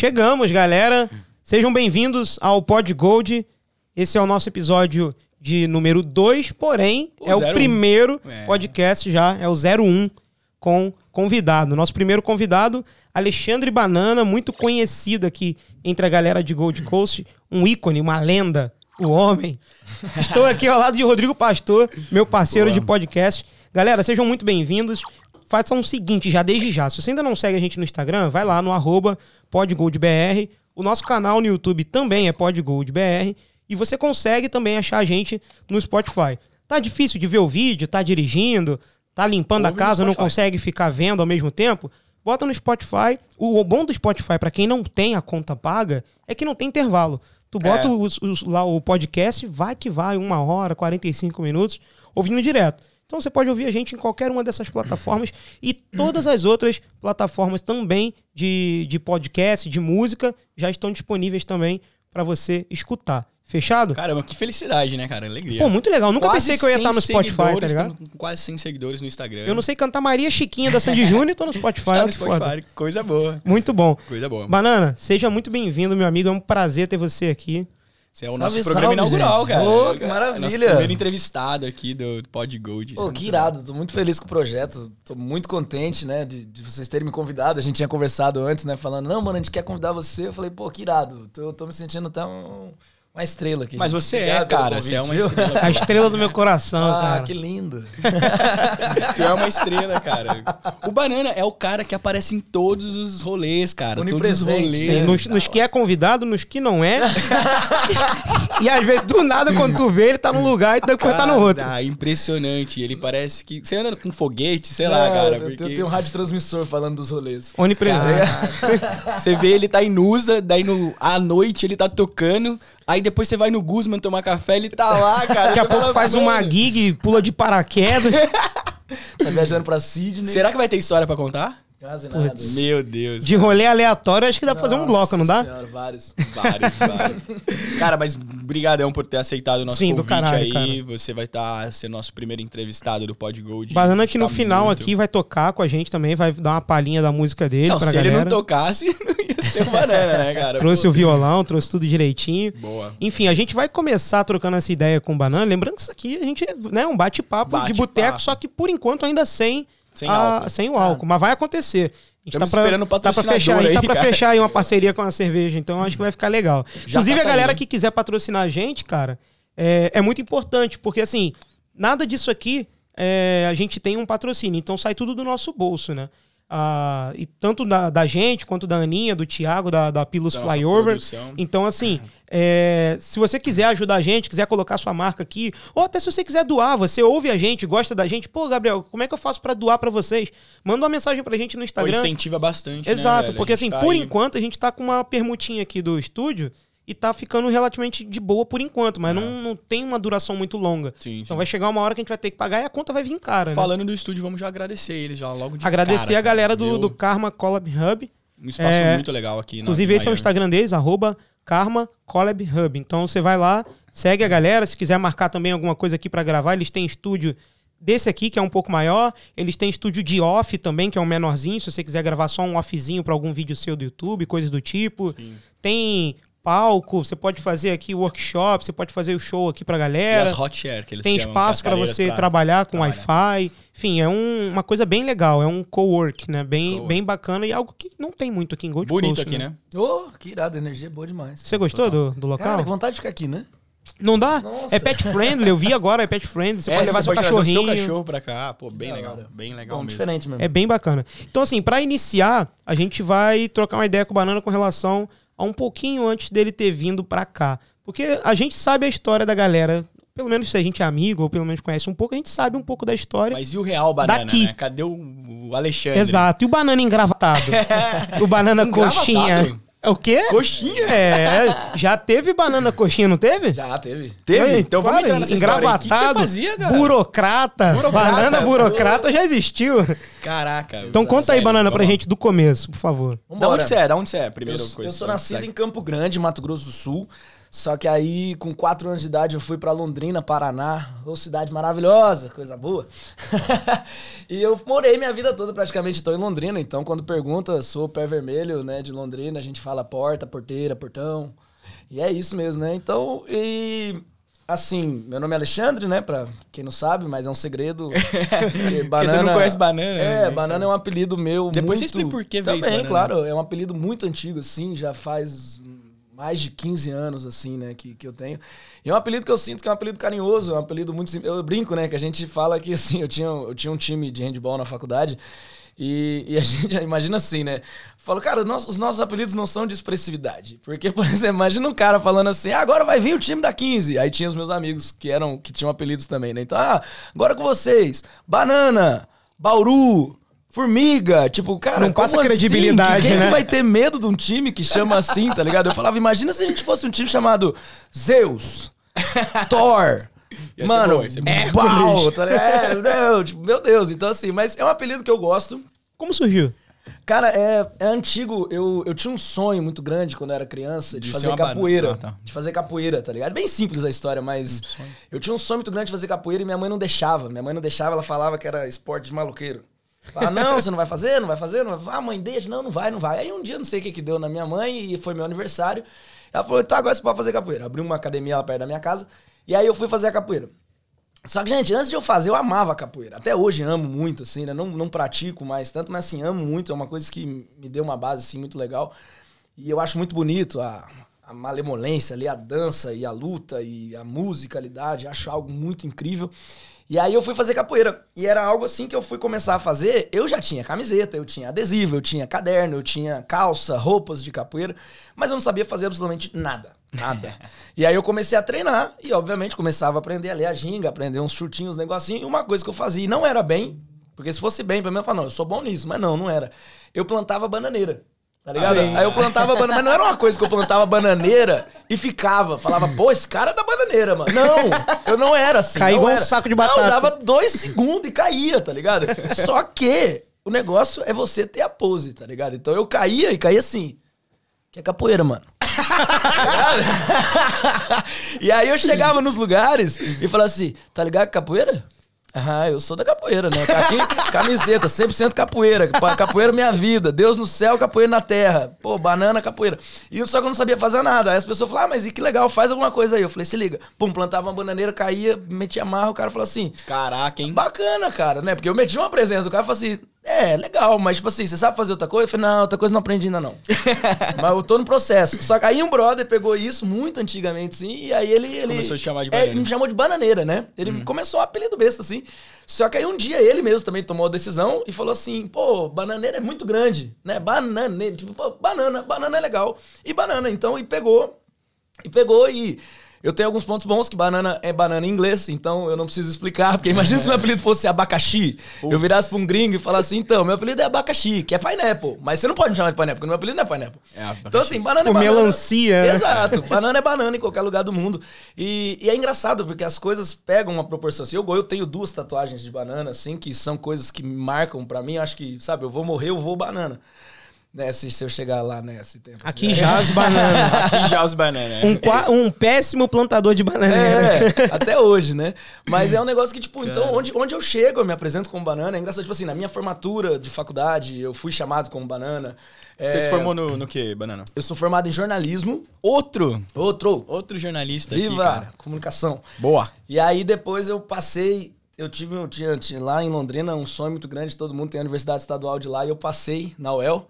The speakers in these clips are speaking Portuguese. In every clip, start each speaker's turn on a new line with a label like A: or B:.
A: Chegamos, galera. Sejam bem-vindos ao Pod Gold. Esse é o nosso episódio de número 2, porém
B: O
A: é o
B: 01.
A: primeiro
B: É.
A: podcast já, é o 01 com convidado. Nosso primeiro convidado, Alexandre Banana, muito conhecido aqui entre a galera de Gold Coast, um ícone, uma lenda, o homem. Estou aqui ao lado de Rodrigo Pastor, meu parceiro de podcast. Galera, sejam muito bem-vindos. Façam o seguinte, já desde já. Se você ainda não segue a gente no Instagram, vai lá no arroba podgoldbr. O nosso canal no YouTube também é podgoldbr. E você consegue também achar a gente no Spotify. Tá difícil de ver o vídeo, tá dirigindo, tá limpando a
B: Ouve no
A: casa, não consegue ficar vendo ao mesmo tempo? Bota no Spotify. O bom do Spotify, pra quem não tem a conta paga, é que não tem intervalo. Tu bota
B: É.
A: os- os- lá o podcast, vai que vai, uma hora, 45 minutos, ouvindo direto. Então você pode ouvir a gente em qualquer uma dessas plataformas e todas as outras plataformas também de, de podcast, de música, já estão disponíveis também para você escutar. Fechado?
B: Caramba, que felicidade, né, cara? Alegria.
A: Pô, muito legal. Nunca
B: Quase
A: pensei que eu ia
B: 100
A: estar no Spotify, tá ligado?
B: Quase 100 seguidores no Instagram.
A: Eu não sei cantar Maria Chiquinha da Sandy Júnior e tô no Spotify.
B: Tá
A: olha
B: no
A: que foda.
B: Spotify. Coisa boa.
A: Muito bom.
B: Coisa boa.
A: Banana, seja muito bem-vindo, meu amigo. É um prazer ter você aqui.
B: Esse é o
C: Salve,
B: nosso programa
C: salve,
B: inaugural,
C: gente.
B: cara.
C: Ô, que
B: É,
C: maravilha.
B: Nosso primeiro entrevistado aqui do Pod Gold. É
C: Pô,
B: muito
C: que irado, tô muito feliz com o projeto, tô muito contente, né, de, de vocês terem me convidado. A gente tinha conversado antes, né, falando, não, mano, a gente quer convidar você. Eu falei, pô, que irado, tô, tô me sentindo até um- uma estrela aqui.
B: Mas
C: gente.
B: você é,
C: Obrigado pelo
B: cara. Você é uma estrela.
A: A estrela do meu coração,
C: Ah,
A: cara.
C: que lindo.
B: Tu é uma estrela, cara. O Banana é o cara que aparece em todos os rolês, cara. Todos os
C: Onipresente,
B: rolês.
A: Sim,
C: É,
A: nos, nos
C: lá.
A: que é convidado, nos que não é. e às vezes, do nada, quando tu vê, ele tá num lugar e depois tá no outro.
B: Ah, impressionante. Ele parece que. Você anda com foguete, sei lá,
C: Não,
B: cara.
C: eu-
B: Porque...
C: eu tenho um rádio transmissor falando dos rolês.
A: Onipresente.
B: Você vê ele tá em Nusa, daí no, à noite ele tá tocando. Aí depois você vai no Guzman tomar café, ele tá lá, cara.
A: Daqui a pouco faz uma
B: "Mano,
A: gig, pula de paraquedas.
C: Tá viajando pra Sydney.
B: Será que vai ter história pra contar?
C: Quase nada.
A: Putz.
B: Meu Deus.
A: De rolê aleatório, acho que dá pra fazer um bloco, não dá?
C: Nossa Senhora, vários.
B: Vários, vários. Cara, mas brigadão por ter aceitado o nosso
A: Sim, do
B: convite
A: caralho,
B: aí. Você vai estar sendo nosso primeiro entrevistado do Pod Gold.
A: Banana que no
B: Tá
A: final
B: muito.
A: aqui vai tocar com a gente também, vai dar uma palhinha da música dele
B: Não,
A: pra
B: se
A: galera.
B: ele não tocasse, o Banana, né, cara?
A: Trouxe o violão, trouxe tudo direitinho.
B: Boa.
A: Enfim, a gente vai começar trocando essa ideia com o Banana. Lembrando que isso aqui a gente é né, um bate-papo de
B: Bate-papo.
A: boteco, só que por enquanto ainda sem,
B: Sem
A: a-
B: álcool.
A: sem o álcool. Mas vai acontecer. A gente
B: Estamos
A: tá pra,
B: esperando o
A: tá pra fechar, a gente tá
B: aí,
A: pra
B: cara.
A: fechar aí uma parceria com a cerveja, então acho que vai ficar legal.
B: Já
A: Inclusive,
B: tá
A: a galera
B: saindo.
A: que quiser patrocinar a gente, cara, é, é muito importante, porque assim, nada disso aqui é, a gente tem um patrocínio, então sai tudo do nosso bolso, né? Ah, e tanto da, da gente, quanto da Aninha, do Thiago, da, da Pilos
B: Da
A: Flyover. Então, assim, é, se você quiser ajudar a gente, quiser colocar sua marca aqui, ou até se você quiser doar, você ouve a gente, gosta da gente, pô, Gabriel, como é que eu faço pra doar pra vocês? Manda uma mensagem pra gente no
B: Pô,
A: Instagram.
B: incentiva bastante, né,
A: Exato,
B: velho?
A: porque assim,
B: tá
A: por
B: aí-
A: enquanto a gente tá com uma permutinha aqui do estúdio e tá ficando relativamente de boa por enquanto, mas não, não tem uma duração muito longa.
B: É. Sim, sim.
A: Então vai chegar uma hora que a gente vai ter que pagar e a conta vai vir cara, né?
B: Falando do estúdio, vamos já agradecer eles já logo de
A: Agradecer
B: cara,
A: a galera do, do Karma Collab Hub.
B: Um espaço
A: É,
B: muito legal aqui. na-
A: Inclusive,
B: em
A: esse é o
B: Miami.
A: Instagram deles, arroba Karma Collab Hub. Então você vai lá, segue a galera. Se quiser marcar também alguma coisa aqui pra gravar, eles têm estúdio desse aqui, que é um pouco maior. Eles têm estúdio de off também, que é um menorzinho. Se você quiser gravar só um offzinho pra algum vídeo seu do YouTube, coisas do tipo.
B: Sim.
A: Tem palco, você pode fazer aqui workshop, você pode fazer o show aqui pra
B: E
A: galera.
B: as hot share, que eles
A: Tem espaço para você
B: pra-
A: trabalhar com. Wi-Fi. Enfim, é um- uma coisa bem legal. É um co-work, né? Bem,
B: Co-work.
A: bem bacana e algo que não tem muito aqui em Gold
B: Bonito
A: Coast,
B: aqui, né?
C: Ô, que irado, energia boa demais.
A: Você gostou do, do local?
C: Cara, vontade de ficar aqui, né?
A: Não dá?
C: Nossa.
A: É pet friendly, eu vi agora, é pet friendly. Você
B: É,
A: pode levar seu
B: trazer
A: cachorrinho.
B: seu cachorro pra cá. Pô, bem legal. Bem legal
C: Bom,
B: mesmo.
C: diferente mesmo.
A: É bem bacana. Então, assim, pra iniciar, a gente vai trocar uma ideia com o Banana com relação a um pouquinho antes dele ter vindo pra cá. Porque a gente sabe a história da galera. Pelo menos se a gente é amigo, ou pelo menos conhece um pouco, a gente sabe um pouco da história.
B: Mas e o real banana,
A: Daqui.
B: né? Cadê o, o Alexandre?
A: Exato. E o banana engravatado? o banana coxinha. É o quê?
B: Coxinha?
A: É, já teve banana coxinha, não teve?
C: Já teve.
B: Teve?
A: Ei,
B: então vamos entrar nessa história aí. O que que você
A: engravatado,
B: fazia, cara?
A: burocrata,
B: Burocrata.
A: banana burocrata já existiu.
B: Caraca.
A: Então conta aí,
B: sério,
A: banana, pra gente do começo, por favor.
B: Da onde você é? Da onde você é? Primeira
C: Eu,
B: coisa.
C: eu sou nascido em Campo Grande, Mato Grosso do Sul. Só que aí, com quatro anos de idade, eu fui pra Londrina, Paraná. Ô, cidade maravilhosa, coisa boa. e eu morei minha vida toda praticamente, tô em Londrina. Então, quando pergunta, sou pé vermelho, né, de Londrina, a gente fala porta, porteira, portão. E é isso mesmo, né? Então, e Assim, meu nome é Alexandre, né? Pra quem não sabe, mas é um segredo.
B: Banana, tu não conhece banana.
C: É, né? banana é um apelido meu.
B: Depois
C: muito...
B: você explica por que
C: Também,
B: veio isso,
C: claro. É um apelido muito antigo, assim, já faz mais de 15 anos, assim, né, que, que eu tenho. E é um apelido que eu sinto que é um apelido carinhoso, é um apelido muito. Eu brinco, né, que a gente fala que, assim, eu tinha, eu tinha um time de handball na faculdade e, e, a gente imagina assim, né? Falo, cara, os nossos apelidos não são de expressividade. Porque, por exemplo, imagina um cara falando assim: ah, agora vai vir o time da 15. Aí tinha os meus amigos que eram que tinham apelidos também, né? Então, ah, agora com vocês, Banana, Bauru, Formiga, tipo, cara,
A: não passa
C: assim?
A: credibilidade,
C: Quem
A: né?
C: que vai ter medo de um time que chama assim, tá ligado? Eu falava, imagina se a gente fosse um time chamado Zeus, Thor,
B: Ia
C: Mano,
B: bom,
C: é pau, tá ligado? É, não, tipo, meu Deus. Então, assim, mas é um apelido que eu gosto.
A: Como surgiu?
C: Cara, é, é antigo. Eu, eu tinha um sonho muito grande quando eu era criança de,
B: De
C: fazer capoeira.
B: Ah, tá.
C: De fazer capoeira, tá ligado? Bem simples a história, mas eu tinha um sonho muito grande de fazer capoeira e minha mãe não deixava. Minha mãe não deixava, ela falava que era esporte de maluqueiro. Falava, não, você não vai fazer, não vai fazer, não vai. Ah, mãe, deixa, não, não vai, não vai. Aí um dia, não sei o que que deu na minha mãe e foi meu aniversário. Ela falou, tá, agora você pode fazer capoeira. Abriu uma academia lá perto da minha casa e aí eu fui fazer a capoeira. Só que, gente, antes de eu fazer, eu amava capoeira. Até hoje amo muito, assim, né? Não, não pratico mais tanto, mas assim, amo muito. É uma coisa que me deu uma base, assim, muito legal. E eu acho muito bonito a, a malemolência ali, a dança e a luta e a musicalidade. Acho algo muito incrível. E aí eu fui fazer capoeira. E era algo assim que eu fui começar a fazer. Eu já tinha camiseta, eu tinha adesivo, eu tinha caderno, eu tinha calça, roupas de capoeira. Mas eu não sabia fazer absolutamente nada. Nada. e aí eu comecei a treinar e, obviamente, começava a aprender a ler a ginga, aprender uns chutinhos, uns negocinhos. E uma coisa que eu fazia e não era bem, porque se fosse bem, pra mim eu falava, não, eu sou bom nisso. Mas não, não era. Eu plantava bananeira. Tá ligado?
A: Sim.
C: Aí eu plantava banana, mas não era uma coisa que eu plantava bananeira e ficava. Falava, pô, esse cara é da bananeira, mano. Não, eu não era assim. Não
A: igual um saco de
C: Não,
A: batata.
C: dava dois segundos e caía, tá ligado? Só que o negócio é você ter a pose, tá ligado? Então eu caía e caía assim. Que é capoeira, mano. Tá e aí eu chegava nos lugares e falava assim, tá ligado que capoeira? Ah, eu sou da capoeira, né? Aqui, camiseta, 100% capoeira. Capoeira é minha vida. Deus no céu, capoeira na terra. Pô, banana, capoeira. E eu- só que eu não sabia fazer nada. Aí as pessoas falavam, ah, mas e que legal, faz alguma coisa aí. Eu falei, se liga. Pum, plantava uma bananeira, caía, metia marra, o cara falou assim,
B: Caraca, hein?
C: Bacana, cara, né? Porque eu meti uma presença. O cara falou assim: é, legal, mas tipo assim, você sabe fazer outra coisa? Eu falei: não, outra coisa não aprendi ainda não. mas eu tô no processo. Só que aí um brother pegou isso muito antigamente, assim, e aí ele. ele
B: Começou a te chamar de
C: É,
B: banana.
C: ele me chamou de bananeira, né? Ele começou um apelido besta, assim. Só que aí um dia ele mesmo também tomou a decisão e falou assim: pô, bananeira é muito grande, né? Banana, tipo, pô, banana, banana é legal. E banana, então, e pegou. E pegou e. Eu tenho alguns pontos bons, que banana é banana em inglês, então eu não preciso explicar, porque imagina se meu apelido fosse abacaxi. Eu virasse pra um gringo e falasse assim, então, meu apelido é abacaxi, que é pineapple. Mas você não pode me chamar de pineapple, porque meu apelido não é pineapple.
B: É
C: então assim, banana
A: Tipo
C: é banana.
A: melancia, né?
C: Exato. Banana é banana em qualquer lugar do mundo. E, e é engraçado, porque as coisas pegam uma proporção. assim. Eu, eu tenho duas tatuagens de banana, assim, que são coisas que me marcam pra mim. Acho que, sabe, eu vou morrer, eu vou banana. Né, se, se eu chegar lá, né, tempo.
A: Aqui já as bananas.
B: Aqui já os bananas.
A: Um, um péssimo plantador de bananeira.
C: É, até hoje, né? Mas é um negócio que, tipo, então, onde, onde eu chego, eu me apresento como banana. É engraçado, tipo assim, na minha formatura de faculdade, eu fui chamado como banana. É,
B: Você se formou no, no que, banana?
C: Eu sou formado em jornalismo.
B: Outro.
C: Outro.
B: Outro jornalista aqui,
C: Viva!
B: cara.
C: comunicação.
B: Boa.
C: E aí depois eu passei. Eu tive, eu tinha, tinha lá em Londrina um sonho muito grande, todo mundo tem a Universidade Estadual de lá, e eu passei na UEL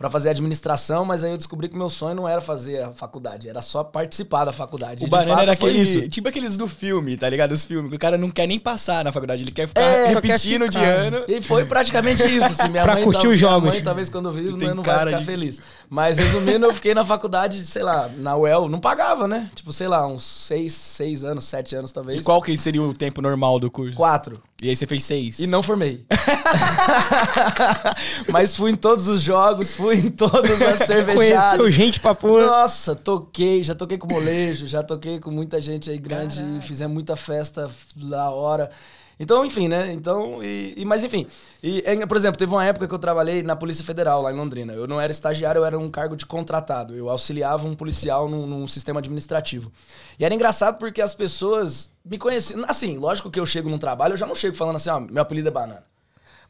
C: pra fazer administração, mas aí eu descobri que meu sonho não era fazer a faculdade, era só participar da faculdade.
B: O
C: E, de
B: banana
C: fato,
B: era aquele.
C: isso.
B: Tipo aqueles do filme, tá ligado? Os filmes. que O cara não quer nem passar na faculdade, ele quer ficar
C: É,
A: só quer
B: repetindo de
A: ficar.
B: ano.
C: E foi praticamente isso. Assim, minha
A: Pra
C: mãe,
A: curtir
C: tal-
A: os jogos.
C: Minha mãe, talvez, quando vive,
B: Tu tem
C: não vai
B: cara
C: ficar
B: de-
C: feliz. Mas, resumindo, eu fiquei na faculdade, sei lá, na UEL, não pagava, né? Tipo, sei lá, uns seis, seis anos, sete anos, talvez.
B: E qual que seria o tempo normal do curso?
C: Quatro.
B: E aí você fez seis.
C: E não formei. Mas fui em todos os jogos, fui em todas as cervejadas.
A: Conheceu gente pra porra.
C: Nossa, toquei, já toquei com molejo, já toquei com muita gente aí grande, fizemos muita festa da hora. Então, enfim, né? Então, e, e- mas enfim. E, é, por exemplo, teve uma época que eu trabalhei na Polícia Federal, lá em Londrina. Eu não era estagiário, eu era um cargo de contratado. Eu auxiliava um policial num, num sistema administrativo. E era engraçado porque as pessoas me conheciam. Assim, lógico que eu chego num trabalho, eu já não chego falando assim, ó, meu apelido é banana.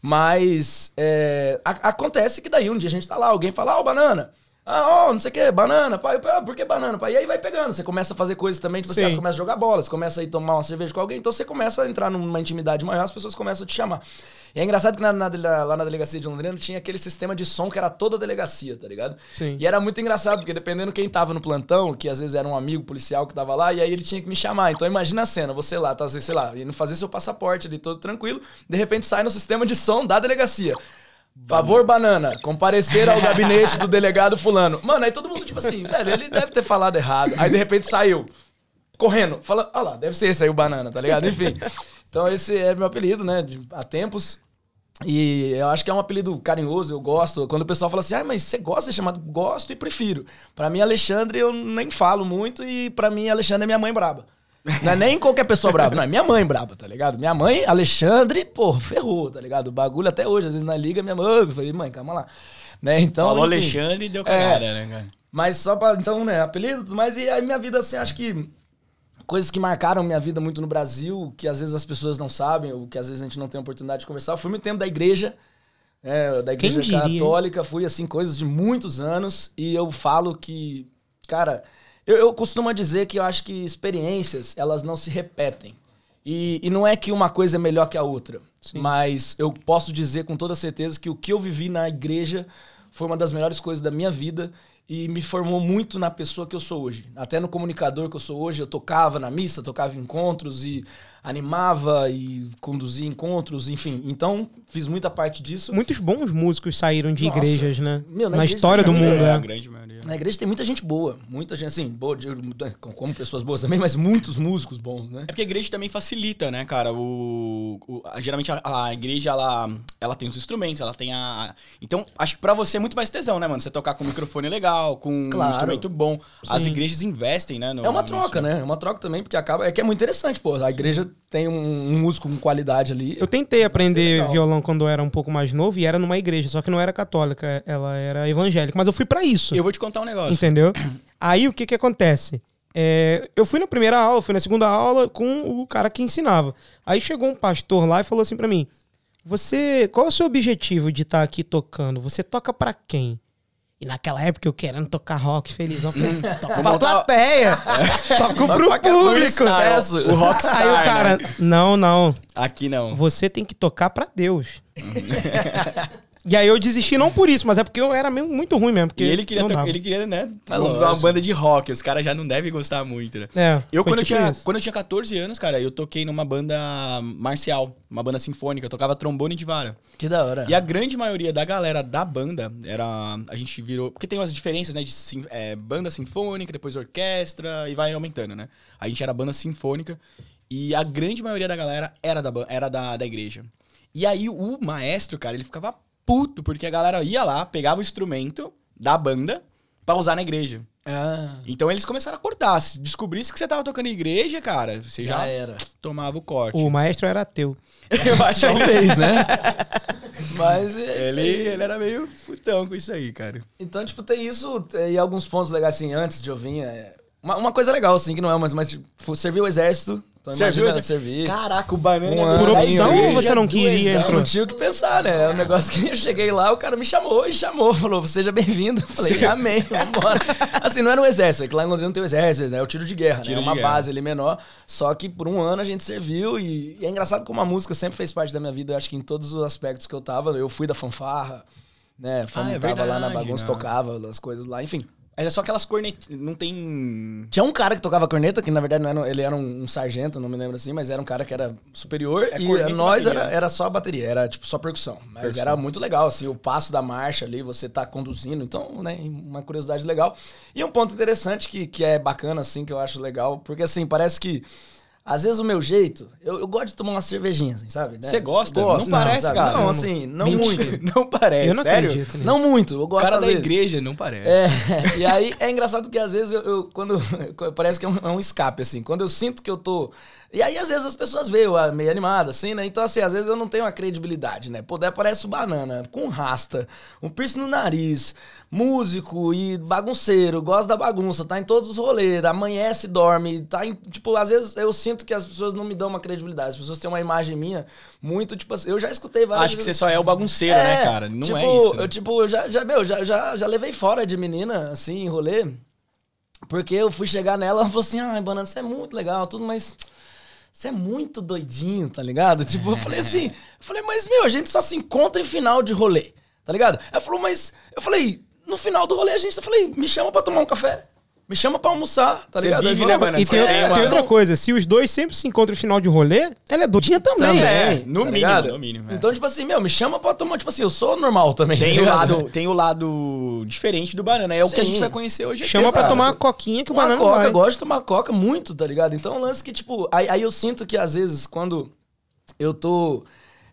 C: Mas é, a- acontece que daí um dia a gente tá lá, alguém fala, ó, banana. Ah, ó, não sei o que, banana, pai, eu, ah, por que banana, pai? E aí vai pegando, você começa a fazer coisas também, tipo, assim,
A: Sim.
C: você começa a jogar bola, você começa a ir tomar uma cerveja com alguém, então você começa a entrar numa intimidade maior, as pessoas começam a te chamar. E é engraçado que na- na- lá na delegacia de Londrina tinha aquele sistema de som que era toda a delegacia, tá ligado?
A: Sim.
C: E era muito engraçado, porque dependendo quem tava no plantão, que às vezes era um amigo policial que tava lá, e aí ele tinha que me chamar. Então imagina a cena, você lá, tá, sei lá, indo fazer seu passaporte ali todo tranquilo, de repente sai no sistema de som da delegacia. Favor, banana, comparecer ao gabinete do delegado fulano. Mano, aí todo mundo, tipo assim, velho, ele deve ter falado errado. Aí de repente saiu, correndo, fala, ah lá, deve ser esse aí o banana, tá ligado? Enfim. Então esse é meu apelido, né, de- há tempos. E eu acho que é um apelido carinhoso, eu gosto. Quando o pessoal fala assim, ah, mas você gosta de ser chamado? Gosto e prefiro. Pra mim, Alexandre, eu nem falo muito e pra mim, Alexandre é minha mãe braba. Não é nem qualquer pessoa brava, não, é minha mãe braba, tá ligado? Minha mãe, Alexandre, pô, ferrou, tá ligado? O bagulho até hoje, às vezes na liga, minha mãe, eu falei, mãe, calma lá. Né? Então,
B: Falou
C: enfim.
B: Alexandre e deu cagada, né, cara?
C: Mas só pra, então, né, apelido, e tudo mais. E aí minha vida, assim, acho que coisas que marcaram minha vida muito no Brasil, que às vezes as pessoas não sabem, ou que às vezes a gente não tem oportunidade de conversar. Eu fui muito tempo da igreja, é, da igreja católica, fui, assim, coisas de muitos anos, e eu falo que, cara, eu, eu costumo dizer que eu acho que experiências, elas não se repetem. E, e não é que uma coisa é melhor que a outra, mas eu posso dizer com toda certeza que o que eu vivi na igreja foi uma das melhores coisas da minha vida e me formou muito na pessoa que eu sou hoje. Até no comunicador que eu sou hoje, eu tocava na missa, tocava encontros e animava e conduzia encontros, enfim. Então, fiz muita parte disso.
A: Muitos bons músicos saíram de
C: Nossa.
A: igrejas, né?
C: Meu, na
A: na
C: igreja
A: história do mundo,
B: é,
A: é.
B: a grande maioria.
C: Na igreja tem muita gente boa, muita gente, assim, boa, de- como pessoas boas também, mas muitos músicos bons, né?
B: É porque a igreja também facilita, né, cara? O, o- a- geralmente a, a igreja, ela, ela tem os instrumentos, ela tem a... Então, acho que pra você é muito mais tesão, né, mano? Você tocar com um microfone legal, com
C: Claro.
B: um instrumento bom. As
A: Sim.
B: igrejas investem, né? no-
C: É uma troca, né? É uma troca também, porque acaba. É que é muito interessante, pô. A igreja tem um, um músico com qualidade ali.
A: Eu tentei aprender violão quando eu era um pouco mais novo e era numa igreja, só que não era católica, ela era evangélica. Mas eu fui pra isso,
B: Eu vou te contar um negócio.
A: entendeu? Aí o que que acontece? É, eu fui na primeira aula, fui na segunda aula com o cara que ensinava. Aí chegou um pastor lá e falou assim pra mim: Você, qual é o seu objetivo de estar aqui tocando? Você toca pra quem? E naquela época eu querendo tocar rock felizão, eu falei, toco pra plateia, toco pro público.
B: O rockstar,
A: Aí o cara,
B: né?
A: não, não,
B: Aqui não.
A: você tem que tocar pra Deus. e aí eu desisti não por isso, mas é porque eu era mesmo muito ruim mesmo. Porque
B: E ele queria,
A: dava.
B: ele queria, né?
C: É
B: uma banda de rock. Os caras já não devem gostar muito, né?
A: É,
B: Eu, quando, eu
A: tipo
B: tinha,
A: isso.
B: quando eu tinha 14 anos, cara, eu toquei numa banda marcial, uma banda sinfônica. Eu tocava trombone de vara.
C: Que da hora.
B: E a grande maioria da galera da banda era. A gente virou. Porque tem umas diferenças, né? De sim- é, banda sinfônica, depois orquestra e vai aumentando, né? A gente era banda sinfônica e a grande maioria da galera era da, era da, da igreja. E aí o maestro, cara, ele ficava puto porque a galera ia lá, pegava o instrumento da banda pra usar na igreja.
C: Ah,
B: Então eles começaram a cortar. Se descobrisse que você tava tocando em igreja, cara, você já,
C: já era.
B: tomava o corte.
A: O maestro era ateu.
B: Eu acho que
C: Talvez, né? Mas é
B: ele, ele era meio putão com isso aí, cara.
C: Então, tipo, tem isso e alguns pontos legais, assim, antes de eu vir. é, Uma, uma coisa legal, assim, que não é, mas, mas tipo, servir o exército. Então,
B: Serviu esse-. Caraca, o banana.
C: Um
A: Por
C: aí,
A: opção ou você não queria, entrou?
C: Não tinha o que pensar, né? É um negócio que eu cheguei lá, o cara me chamou e chamou. Falou, seja bem-vindo. Falei, amém, vambora. Assim, não era um exército, é que lá em Londrina não tem o exército, é o tiro de guerra,
B: Tiro
C: né? É uma
B: guerra.
C: base ali menor. Só que por um ano a gente serviu e, e é engraçado como a música sempre fez parte da minha vida. Eu acho que em todos os aspectos que eu tava, eu fui da fanfarra, né?
B: Ah, é
C: lá na bagunça,
B: né?
C: tocava as coisas lá, enfim.
B: Mas é só aquelas cornetas. Não tem.
C: Tinha um cara que tocava corneta, que na verdade não era, ele era um, um sargento, não me lembro assim, mas era um cara que era superior
B: É
C: e nós
B: bateria,
C: era, era só a bateria, era tipo só percussão. Mas
B: Percussão.
C: era muito legal, assim, o passo da marcha ali, você tá conduzindo, então, né, uma curiosidade legal. E um ponto interessante que, que é bacana, assim, que eu acho legal, porque assim, parece que. Às vezes o meu jeito, eu, eu gosto de tomar uma cerveja, assim, sabe? né?
B: Você gosta?
C: Gosto,
B: Não parece,
C: sabe?
B: cara.
C: Não, assim, não
A: Mentira.
C: muito.
B: não parece.
A: eu não
B: sério?
A: acredito nisso.
C: Não muito, eu
B: O
C: gosto
B: cara
C: às
B: da
C: vezes.
B: igreja não parece.
C: É, e aí é engraçado porque às vezes eu, eu- quando parece que é um, é um escape assim, quando eu sinto que eu tô E aí, às vezes, as pessoas veem ah, meio animada, assim, né? Então, assim, às vezes eu não tenho uma credibilidade, né? Pô, o banana, com rasta, um piercing no nariz, músico e bagunceiro, gosta da bagunça, tá em todos os rolês, amanhece, dorme, tá em. Tipo, às vezes eu sinto que as pessoas não me dão uma credibilidade. As pessoas têm uma imagem minha muito, tipo assim, eu já escutei várias
B: Acho que você só é o bagunceiro, né, cara? Não
C: tipo,
B: é isso. né?
C: Eu, tipo, eu já, já, meu, já, já, já levei fora de menina, assim, em rolê. Porque eu fui chegar nela, ela falou assim: ai, Banana, você é muito legal, tudo, mas. Você é muito doidinho, tá ligado? Tipo, eu falei assim, eu falei, mas meu, a gente só se encontra em final de rolê, tá ligado? Ela falou, mas. Eu falei, no final do rolê a gente, eu falei, me chama pra tomar um café. Me chama pra almoçar, tá
B: Você
C: ligado?
B: vive, né, mano?
A: E tem,
B: É,
A: tem outra coisa, se os dois sempre se encontram no final de rolê, ela é doidinha também.
C: Também.
A: né?
B: É, no
C: tá
B: mínimo, no mínimo. é.
C: Então, tipo assim, meu, me chama pra tomar. Tipo assim, eu sou normal também.
B: Tem
C: tá
B: o, lado, tem o lado diferente do banana. É o que a
C: Sim.
B: gente vai conhecer hoje aqui.
A: Chama pra
B: Exato.
A: tomar uma coquinha que o
C: Uma
A: banana
C: coca,
A: vai.
C: eu gosto de tomar coca muito, tá ligado? Então é um lance que, tipo, aí, aí eu sinto que às vezes quando eu tô.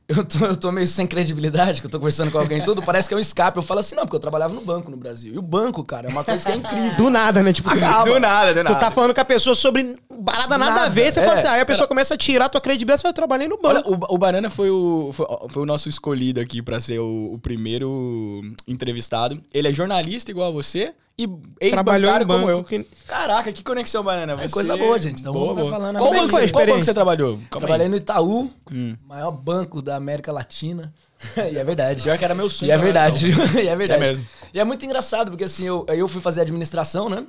C: Eu tô, eu tô meio sem credibilidade, que eu tô conversando com alguém e tudo, parece que é um escape. Eu falo assim, não, porque eu trabalhava no banco no Brasil. E o banco, cara, é uma coisa que é incrível.
A: Do nada, né? Tipo,
C: Acaba.
B: Do nada, do
A: tu
B: nada.
A: tá falando com a pessoa sobre parada nada, a
C: Nada,
A: ver, você
C: é.
A: fala assim, aí a pessoa começa a tirar a tua credibilidade, você fala, eu trabalhei no
B: Olha,
A: banco.
B: o, o Banana foi o, foi, foi o nosso escolhido aqui pra ser o, o primeiro entrevistado. Ele é jornalista igual a você e
A: Trabalhou
B: ex-bancário como eu.
A: banco. que-
B: Caraca, que conexão, Banana.
C: É
B: Você...
C: coisa boa, gente. Então
B: Boa,
C: vamos tá
B: boa.
C: falando
B: Qual banco,
A: foi a
B: qual banco você trabalhou? Calma
C: Trabalhei
B: aí.
C: no Itaú,
B: Hum.
C: maior banco da América Latina. e é verdade.
B: Pior que era meu sonho.
C: E é verdade. e é verdade.
B: É mesmo.
C: E é muito engraçado, porque assim, eu, eu fui fazer administração, né?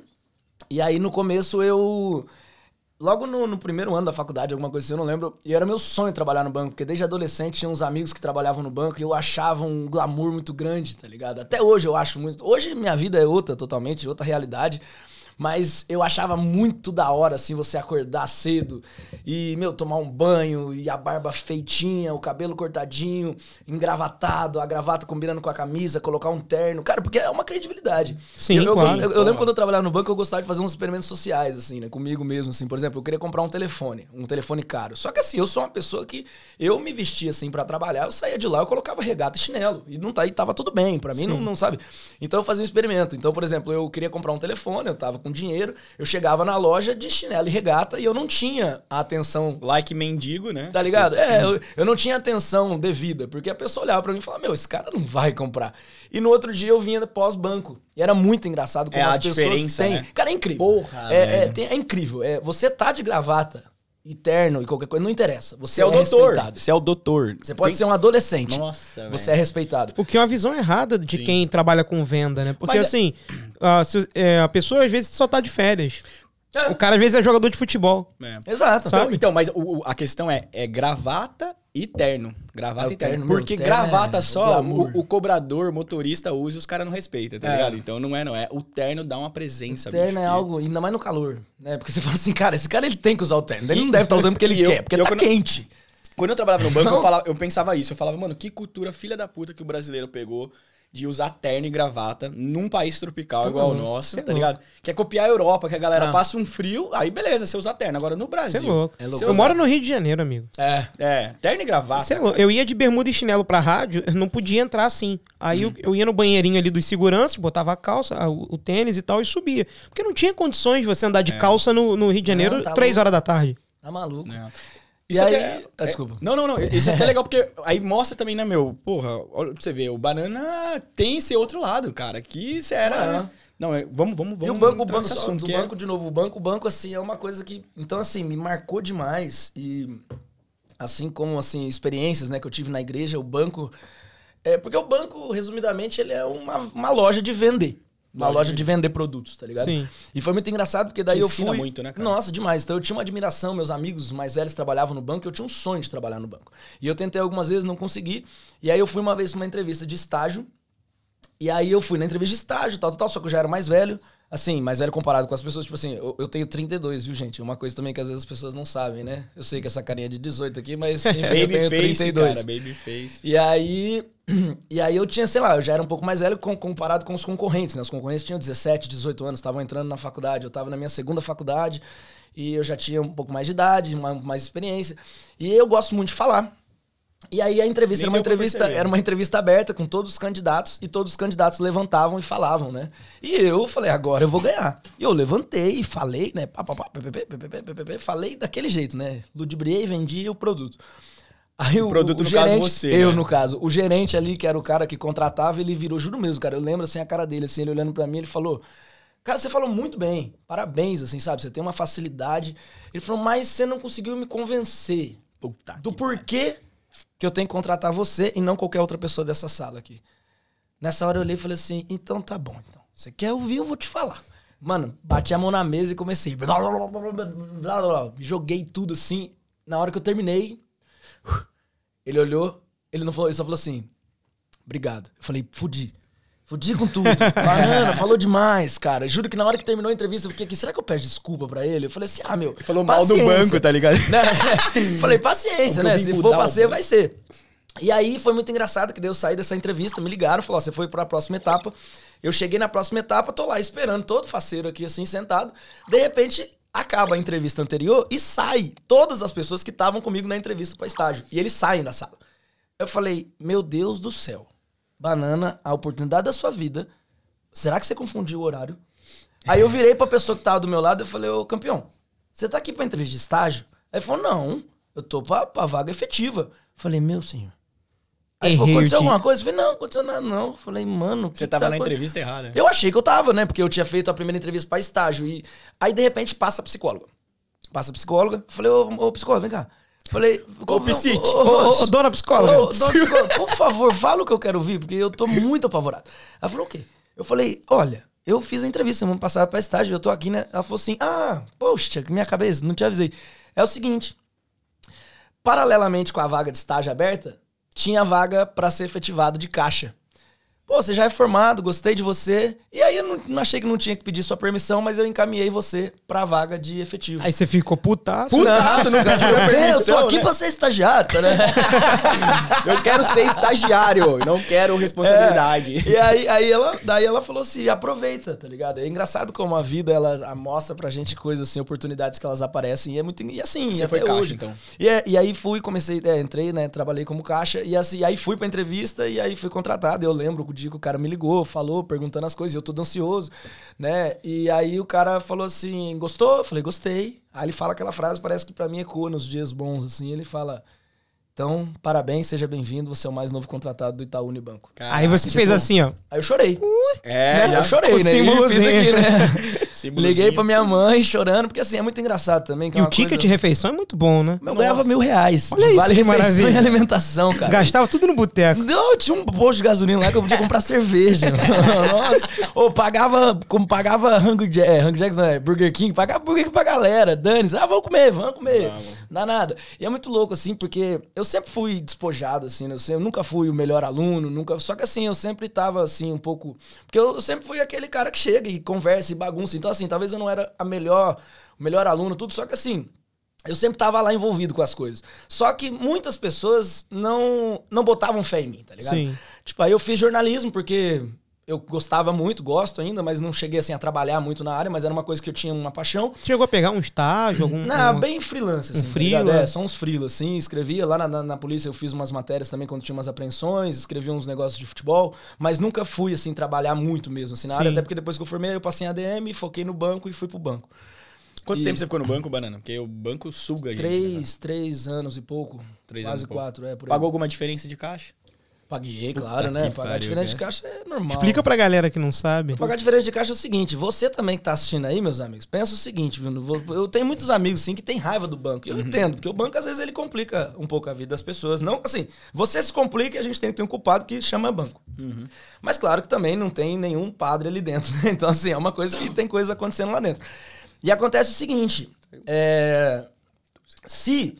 C: E aí no começo eu. Logo no, no primeiro ano da faculdade, alguma coisa assim, eu não lembro. E era meu sonho trabalhar no banco, porque desde adolescente tinha uns amigos que trabalhavam no banco e eu achava um glamour muito grande, tá ligado? Até hoje eu acho muito. Hoje minha vida é outra, totalmente, outra realidade. Mas eu achava muito da hora, assim, você acordar cedo e, meu, tomar um banho e a barba feitinha, o cabelo cortadinho, engravatado, a gravata combinando com a camisa, colocar um terno. Cara, porque é uma credibilidade.
A: Sim,
C: eu, eu,
A: claro.
C: gost- eu- eu lembro quando eu trabalhava no banco, eu gostava de fazer uns experimentos sociais, assim, né? Comigo mesmo, assim. Por exemplo, eu queria comprar um telefone, um telefone caro. Só que assim, eu sou uma pessoa que eu me vestia assim pra trabalhar, eu saía de lá, eu colocava regata e chinelo. E não tá, e tava tudo bem. Pra mim, não, não sabe. Então eu fazia um experimento. Então, por exemplo, eu queria comprar um telefone, eu tava com dinheiro, eu chegava na loja de chinelo e regata e eu não tinha a atenção
B: Like mendigo, né?
C: Tá ligado? É, eu, eu não tinha atenção devida, porque a pessoa olhava pra mim e falava, meu, esse cara não vai comprar. E no outro dia eu vinha pós-banco. E era muito engraçado como
B: É a
C: as pessoas
B: diferença,
C: têm.
B: né?
C: Cara, é incrível.
B: Porra,
C: é, é, tem- é incrível. É, você tá de gravata, e terno e qualquer coisa, não interessa. Você
B: Você é o doutor.
C: respeitado.
B: Você é o doutor.
C: Você pode
B: Tem-
C: ser um adolescente.
B: Nossa,
C: Você
B: velho.
C: é respeitado.
A: O que é uma visão errada de
B: Sim.
A: quem trabalha com venda, né? Porque
B: Mas é-
A: assim, ah, se- é, a pessoa às vezes só tá de férias.
C: É.
A: O cara às vezes é jogador de futebol.
B: É.
C: Exato.
A: Sabe?
B: Então, mas o- o- a questão é, é gravata e terno. Gravata
C: É, o
B: e terno.
C: terno,
B: Porque
C: terno
B: gravata
C: é o
B: só, o, o cobrador, motorista usa e os caras não respeitam, tá
C: É.
B: ligado? Então não é, não é. O terno dá uma presença,
C: terno
B: bicho,
C: é
B: que-
C: algo, ainda mais no calor, né? Porque você fala assim, cara, esse cara ele tem que usar o terno. Ele não deve estar usando porque ele
B: eu-
C: quer, porque
B: eu
C: tá
B: quando-
C: quente.
B: Quando eu trabalhava no banco, eu, falava, eu pensava isso. Eu falava, mano, que cultura filha da puta que o brasileiro pegou de usar terno e gravata num país tropical igual ao
A: louco,
B: nosso,
A: cê é
B: tá
A: louco.
B: ligado? Quer copiar a Europa, que a galera
C: Ah.
B: passa um frio, aí beleza, você usa terno. Agora no
A: Você
B: Brasil.
A: é louco.
C: É louco.
B: você
A: Eu
B: usa-
A: moro no Rio de Janeiro, amigo.
C: É.
B: É, terno e gravata.
A: Cê é louco. Eu ia de bermuda e chinelo pra rádio, eu não podia entrar assim. Aí
B: Hum.
A: eu, eu ia no banheirinho ali dos seguranças, botava a calça, o, o tênis e tal, e subia. Porque não tinha condições de você andar
B: É.
A: de calça no, no Rio de Janeiro
C: Não, tá
A: três
C: louco.
A: horas da tarde.
C: Tá maluco.
B: É.
C: E
B: Isso
C: aí-
B: até-
C: Ah,
B: é-
C: desculpa.
B: Não, não, não. Isso é até legal porque aí mostra também, né, meu? Porra, olha pra você ver, o banana tem esse outro lado, cara. Que isso era.
C: É.
B: Não, é- vamos, vamos, vamos.
C: E o banco, o banco, só,
B: assunto,
C: do
B: é-
C: banco de novo, o banco, o banco, assim, é uma coisa que, então, assim, me marcou demais e, assim como, assim, experiências, né, que eu tive na igreja, o banco, é, porque o banco, resumidamente, ele é uma, uma loja de vender, uma
B: Loja
C: loja
B: de-
C: de vender produtos, tá ligado?
A: Sim.
C: E foi muito engraçado, porque daí
B: Te
C: eu fui...
B: muito, né, cara?
C: Nossa, demais. Então eu tinha uma admiração, meus amigos mais velhos trabalhavam no banco, eu tinha um sonho de trabalhar no banco. E eu tentei algumas vezes, não consegui, e aí eu fui uma vez pra uma entrevista de estágio, e aí eu fui na entrevista de estágio, tal, tal, tal, só que eu já era mais velho. Assim, mais velho comparado com as pessoas, tipo assim, eu, eu tenho 32, viu, gente? Uma coisa também que às vezes as pessoas não sabem, né? Eu sei que essa carinha é de 18 aqui, mas enfim, eu tenho
B: Babyface,
C: 32.
B: cara, babyface.
C: E aí, e aí eu tinha, sei lá, eu já era um pouco mais velho comparado com os concorrentes, né? Os concorrentes tinham 17, 18 anos, estavam entrando na faculdade, eu estava na minha segunda faculdade e eu já tinha um pouco mais de idade, mais experiência. E eu gosto muito de falar. E aí a entrevista, era uma entrevista, era uma entrevista aberta com todos os candidatos e todos os candidatos levantavam e falavam, né? E eu falei, agora eu vou ganhar. E eu levantei e falei, né? Pá, pá, pá, pê, pê, pê, falei daquele jeito, né? Ludibriei e vendi o produto. Aí o,
B: produto,
C: o
B: no caso,
C: gerente,
B: você,
C: Eu,
B: né?
C: no caso. O gerente ali, que era o cara que contratava, ele virou, juro mesmo, cara. Eu lembro assim a cara dele, assim, ele olhando pra mim, ele falou: Cara, você falou muito bem. Parabéns, assim, sabe? Você tem uma facilidade. Ele falou, mas você não conseguiu me convencer
B: Puta
C: do
B: que
C: porquê que eu tenho que contratar você e não qualquer outra pessoa dessa sala aqui. Nessa hora eu olhei e falei assim, então tá bom, então. Você quer ouvir, eu vou te falar. Mano, bati a mão na mesa e comecei. Joguei tudo assim. Na hora que eu terminei, ele olhou, ele não falou, ele só falou assim, obrigado. Eu falei, fudi. Fudi com tudo. Banana, falou demais, cara. Juro que na hora que terminou a entrevista, eu fiquei aqui, será que eu peço desculpa pra ele? Eu falei assim, ah, meu.
B: Falou mal do
C: paciência.
B: banco, tá ligado?
C: Né? Falei, paciência, né? Se for pra ser, vai ser. E aí foi muito engraçado que deu sair dessa entrevista, me ligaram, falou, ó, você foi pra próxima etapa. Eu cheguei na próxima etapa, tô lá esperando, todo faceiro aqui assim, sentado. De repente, acaba a entrevista anterior e sai todas as pessoas que estavam comigo na entrevista pra estágio. E eles saem da sala. Eu falei, meu Deus do céu. Banana, a oportunidade da sua vida. Será que você confundiu o horário? Aí eu virei pra pessoa que tava do meu lado e falei, ô campeão, você tá aqui pra entrevista de estágio? Aí ele falou, não, eu tô pra, pra vaga efetiva. Eu falei, meu senhor. Aí falou, aconteceu alguma coisa? Eu falei, não, aconteceu nada não. Eu falei, mano,
B: Você tava
C: tá
B: na entrevista errada.
C: Eu achei que eu tava, né? Porque eu tinha feito a primeira entrevista pra estágio. E aí, de repente, passa a psicóloga. Passa a psicóloga. Eu falei, ô, ô psicóloga, vem cá. Eu Falei,
B: Ô, Psite.
C: ô, ô, ô,
A: dona psicóloga.
C: Ô, dona psicóloga, por favor, fala o que eu quero ouvir, porque eu tô muito apavorado. Ela falou, o quê? Eu falei, olha, eu fiz a entrevista semana passada pra estágio, eu tô aqui, né? Ela falou assim, ah, poxa, que minha cabeça, não te avisei. É o seguinte, paralelamente com a vaga de estágio aberta, tinha vaga pra ser efetivado de caixa. Pô, você já é formado, gostei de você. E aí eu não, não achei que não tinha que pedir sua permissão, mas eu encaminhei você pra vaga de efetivo.
A: Aí você ficou putaço.
B: Putaço, não pediu
C: eu, eu tô
B: permissão,
C: aqui
B: né?
C: pra ser estagiário, tá, né?
B: Eu quero ser estagiário, não quero responsabilidade.
C: E aí, aí ela, daí ela falou assim, aproveita, tá ligado? É engraçado como a vida, ela mostra pra gente coisas assim, oportunidades que elas aparecem. E é muito. E assim,
B: Você
C: até
B: foi caixa,
C: hoje.
B: então?
C: E, é- e aí fui, comecei, é, entrei, né? Trabalhei como caixa. E assim, aí fui pra entrevista e aí fui contratado. Eu lembro dia que o cara me ligou, falou, perguntando as coisas, e eu todo ansioso, né? E aí o cara falou assim: gostou? Eu falei, gostei. Aí ele fala aquela frase, parece que pra mim ecoa nos dias bons, assim. Ele fala. Então, parabéns, seja bem-vindo. Você é o mais novo contratado do Itaú Unibanco.
A: Aí você fez assim, ó.
C: Aí eu chorei.
B: É,
C: Né?
B: já
C: eu chorei, né? Fiz aqui, né?
B: Símbolozinho.
C: Liguei pra minha mãe chorando, porque assim, é muito engraçado também. que é
A: E o ticket
C: coisa-
A: de refeição é muito bom, né?
C: Eu ganhava mil reais.
A: Olha isso,
C: vale
A: que
C: refeição
A: maravilha.
C: e alimentação, cara.
A: Gastava tudo no boteco.
C: Não, tinha um posto de gasolina lá que eu podia comprar cerveja. Nossa. Ou pagava, como pagava Hungry, Jack, é, Hungry Jacks, não é? Burger King, pagava Burger King pra galera. Dane-se. Ah, vamos comer, vamos comer.
B: Vamos.
C: Dá nada. E é muito louco, assim, porque eu sempre fui despojado, assim, né? Eu, sempre- eu nunca fui o melhor aluno, nunca. Só que assim, eu sempre tava, assim, um pouco. Porque eu sempre fui aquele cara que chega e conversa e bagunça. Então, assim, talvez eu não era a melhor, o melhor aluno, tudo. Só que assim. Eu sempre tava lá envolvido com as coisas. Só que muitas pessoas não, não botavam fé em mim, tá ligado?
A: Sim.
C: Tipo, aí eu fiz jornalismo porque eu gostava muito, gosto ainda, mas não cheguei assim a trabalhar muito na área, mas era uma coisa que eu tinha uma paixão.
A: Você chegou a pegar um estágio, algum.
C: Não,
A: um-
C: bem freelance, assim.
A: um
C: tá
A: freela?
C: É, só uns freela, assim. Escrevia lá na, na, na polícia, eu fiz umas matérias também quando tinha umas apreensões, escrevia uns negócios de futebol, mas nunca fui, assim, trabalhar muito mesmo, assim, na
A: Sim.
C: área, até porque depois que eu formei, eu passei em ADM, foquei no banco e fui pro banco.
B: Quanto
C: E-
B: tempo você ficou no banco, Banana? Porque o banco suga a gente. né?
C: Três, três anos e pouco.
B: Três
C: quase
B: anos e pouco.
C: quatro, é, por aí.
B: Pagou alguma diferença de caixa?
C: Paguei,
B: Puta
C: claro, né?
B: que
C: Pagar
B: pariu,
C: diferente de caixa é normal.
A: Explica pra galera que não sabe.
C: Pagar diferente de caixa é o seguinte, você também que tá assistindo aí, meus amigos, pensa o seguinte, viu? Eu tenho muitos amigos, sim, que tem raiva do banco. E eu entendo, porque o banco, às vezes, ele complica um pouco a vida das pessoas. Não, assim, você se complica e a gente tem que ter um culpado que chama banco. Mas claro que também não tem nenhum padre ali dentro. né? Então, assim, é uma coisa que tem coisa acontecendo lá dentro. E acontece o seguinte, é, se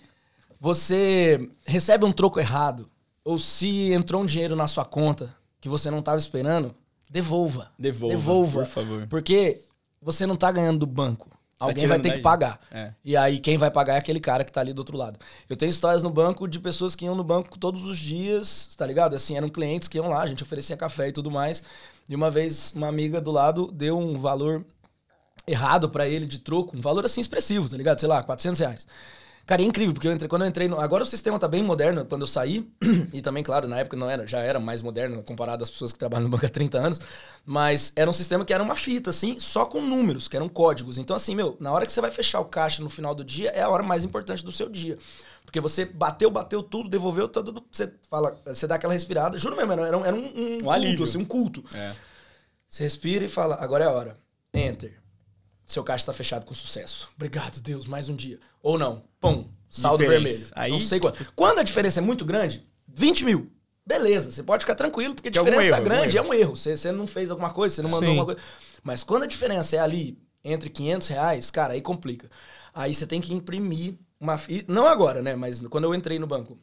C: você recebe um troco errado, ou se entrou um dinheiro na sua conta que você não estava esperando, devolva.
B: Devolva,
C: Devolva.
B: por favor.
C: Porque você não tá ganhando do banco. Alguém vai ter que pagar.
B: É.
C: E aí quem vai pagar é aquele cara que tá ali do outro lado. Eu tenho histórias no banco de pessoas que iam no banco todos os dias, tá ligado? Assim, eram clientes que iam lá, a gente oferecia café e tudo mais. E uma vez uma amiga do lado deu um valor errado pra ele de troco, um valor assim expressivo, tá ligado? Sei lá, 400 reais. Cara, é incrível, porque eu entrei, quando eu entrei no, Agora o sistema tá bem moderno, quando eu saí, e também, claro, na época não era, já era mais moderno comparado às pessoas que trabalham no banco há 30 anos, mas era um sistema que era uma fita, assim, só com números, que eram códigos. Então, assim, meu, na hora que você vai fechar o caixa no final do dia, é a hora mais importante do seu dia. Porque você bateu, bateu tudo, devolveu tudo, você fala, você dá aquela respirada. Juro mesmo, era, um, era um, um, um culto,
B: alívio.
C: assim, um culto.
B: É.
C: Você respira e fala, agora é a hora. Enter. Seu caixa tá fechado com sucesso. Obrigado, Deus, mais um dia. Ou não. Pum, saldo
B: Diferença.
C: vermelho.
B: Aí-
C: Não sei quanto. Quando a diferença é muito grande, 20 mil. Beleza, você pode ficar tranquilo, porque a
B: é
C: diferença
B: erro,
C: grande
B: algum
C: é um erro. Você, você não fez alguma coisa, você não mandou
A: Sim.
C: alguma coisa. Mas quando a diferença é ali entre 500 reais, cara, aí complica. Aí você tem que imprimir uma... Não agora, né? Mas quando eu entrei no banco,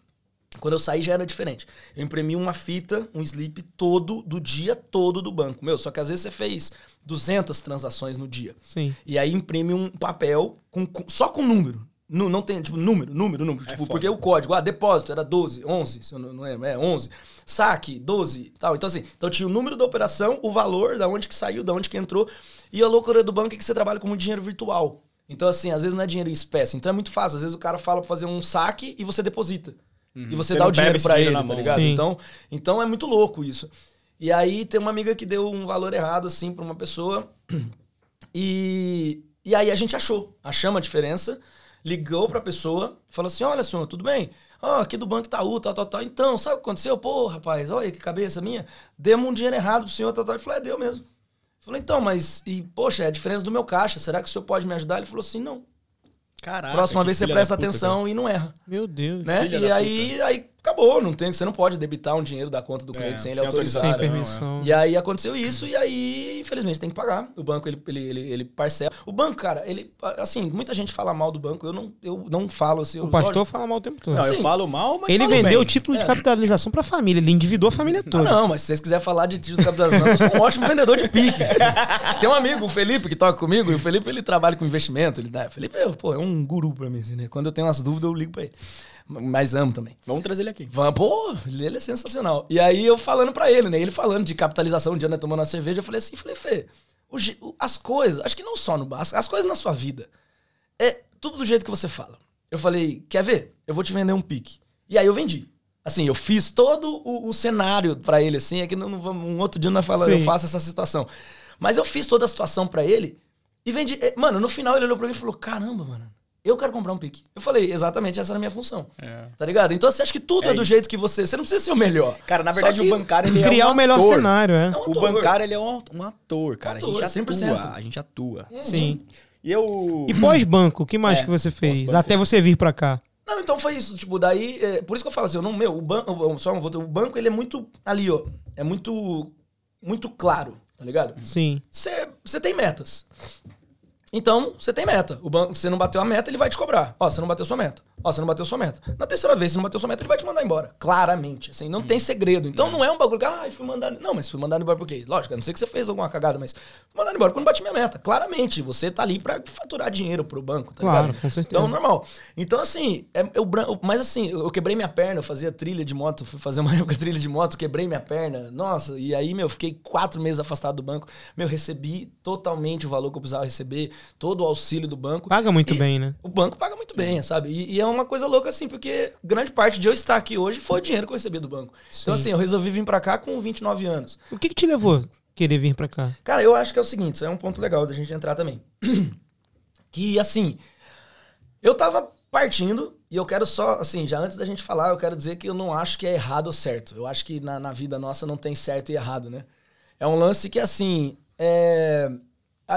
C: quando eu saí já era diferente. Eu imprimi uma fita, um slip todo, do dia todo do banco. Meu, só que às vezes você fez 200 transações no dia.
A: Sim.
C: E aí imprime um papel com, com- só com número. Nu- Não, tem, tipo, número, número, número. tipo,
B: foda.
C: porque o código, ah, depósito era 12, 11, se eu não, não lembro, é 11. Saque, 12, tal. Então, assim, então tinha o número da operação, o valor, da onde que saiu, da onde que entrou. E a loucura do banco é que você trabalha com dinheiro virtual. Então, assim, às vezes não é dinheiro em espécie. Então é muito fácil. Às vezes o cara fala pra fazer um saque e você deposita. E você,
B: Você
C: dá o dinheiro
B: dinheiro
C: ele, tá
B: mão.
C: ligado?
A: Sim.
C: Então, então é muito louco isso. E aí tem uma amiga que deu um valor errado, assim, pra uma pessoa. E, e aí a gente achou, achamos a diferença, ligou pra pessoa, falou assim: olha, senhor, tudo bem? Ah, aqui do Banco Itaú, tal, tal, tal. Então, sabe o que aconteceu? Pô, rapaz, olha que cabeça minha. Demos um dinheiro errado pro senhor, tal, tal. Ele falou: é, deu mesmo. Falei, então, mas, e, poxa, é a diferença do meu caixa, será que o senhor pode me ajudar? Ele falou assim: não.
B: Caraca.
C: Próxima vez você presta atenção e não erra.
A: Meu Deus.
C: Né? E aí, aí acabou, não tem, você não pode debitar um dinheiro da conta do cliente
B: É,
C: sem ele
B: sem
C: autorizar.
A: Sem
C: né?
A: permissão.
C: E aí aconteceu isso, e aí, infelizmente, tem que pagar. O banco, ele, ele, ele, ele parcela. O banco, cara, ele. Assim, muita gente fala mal do banco, eu não, eu não falo assim.
A: O pastor
C: lógico-
A: fala mal o tempo todo.
B: Não,
C: Sim.
B: eu falo mal, mas
A: Ele
B: falo
A: vendeu
B: bem.
A: o título de capitalização pra família, ele endividou a família
C: Ah,
A: toda.
C: não, mas se vocês quiserem falar de título de capitalização, eu sou um ótimo vendedor de pique. Tem um amigo, o Felipe, que toca comigo, e o Felipe ele trabalha com investimento. Ele, né, o Felipe é, pô, é um guru pra mim, assim, né? Quando eu tenho umas dúvidas, eu ligo pra ele. Mas amo também.
B: Vamos trazer ele aqui.
C: Vamos, pô, ele é sensacional. E aí eu falando pra ele, né? Ele falando de capitalização, dia né, tomando uma cerveja, eu falei assim, falei, Fê, as coisas, acho que não só no bar, as, as coisas na sua vida, é tudo do jeito que você fala. Eu falei, quer ver? Eu vou te vender um pique. E aí eu vendi. Assim, eu fiz todo o, o cenário pra ele, assim, é que não, não vamos- um outro dia nós falamos, eu
A: Sim.
C: faço essa situação. Mas eu fiz toda a situação pra ele e vendi. Eh, Mano, no final ele olhou pra mim e falou, caramba, mano, eu quero comprar um pique. Eu falei, exatamente, essa era a minha função.
B: É.
C: Tá ligado? Então você acha que tudo é,
B: É
C: do
B: isso.
C: jeito que você. Você não precisa ser o melhor.
B: Cara, na verdade, o bancário, ele é
A: Criar
B: um
A: o melhor
B: ator.
A: cenário, é.
C: É um
B: O
C: ator.
B: bancário, ele é um, um ator, cara.
C: Ator,
B: a gente
C: 100%.
B: atua. A gente atua.
A: Sim.
B: E eu...
A: E pós-banco, o que mais
B: É,
A: que você fez? Até você vir pra cá.
C: Não, então foi isso. Tipo, daí. é, por isso que eu falo assim, eu não, meu, o banco. Só um voto, o banco, ele é muito ali, ó. É muito. Muito claro, tá ligado?
A: Sim.
C: Você você tem metas. Então, você tem meta. O banco, você não bateu a meta, ele vai te cobrar. Ó, você não bateu sua meta. Ó, você não bateu sua meta. Na terceira vez, você não bateu sua meta, ele vai te mandar embora. Claramente. Assim, não tem segredo. Então não é um bagulho que, ah, fui mandado. Não, mas fui mandado embora por quê? Lógico, a não sei que você fez alguma cagada, mas fui mandado embora porque não bati minha meta. Claramente, você tá ali pra faturar dinheiro pro banco, tá
A: Claro,
C: ligado?
A: com certeza.
C: Então, normal. Então, assim, é, eu, mas assim, eu eu quebrei minha perna, eu fazia trilha de moto, fui fazer uma época trilha de moto, quebrei minha perna. Nossa, e aí, meu, fiquei quatro meses afastado do banco. Meu, recebi totalmente o valor que eu precisava receber, todo o auxílio do banco.
A: Paga muito
C: E
A: bem, né?
C: O banco paga muito bem, sabe? E, e é uma coisa louca, assim, porque grande parte de eu estar aqui hoje foi o dinheiro que eu recebi do banco. Então,
A: Sim.
C: assim, eu resolvi vir pra cá com 29 anos.
A: O que, que te levou a querer vir pra cá?
C: Cara, eu acho que é o seguinte, isso é um ponto legal da gente entrar também. que, assim, eu tava partindo e eu quero só, assim, já antes da gente falar, eu quero dizer que eu não acho que é errado ou certo. Eu acho que na, na vida nossa não tem certo e errado, né? É um lance que, assim, é...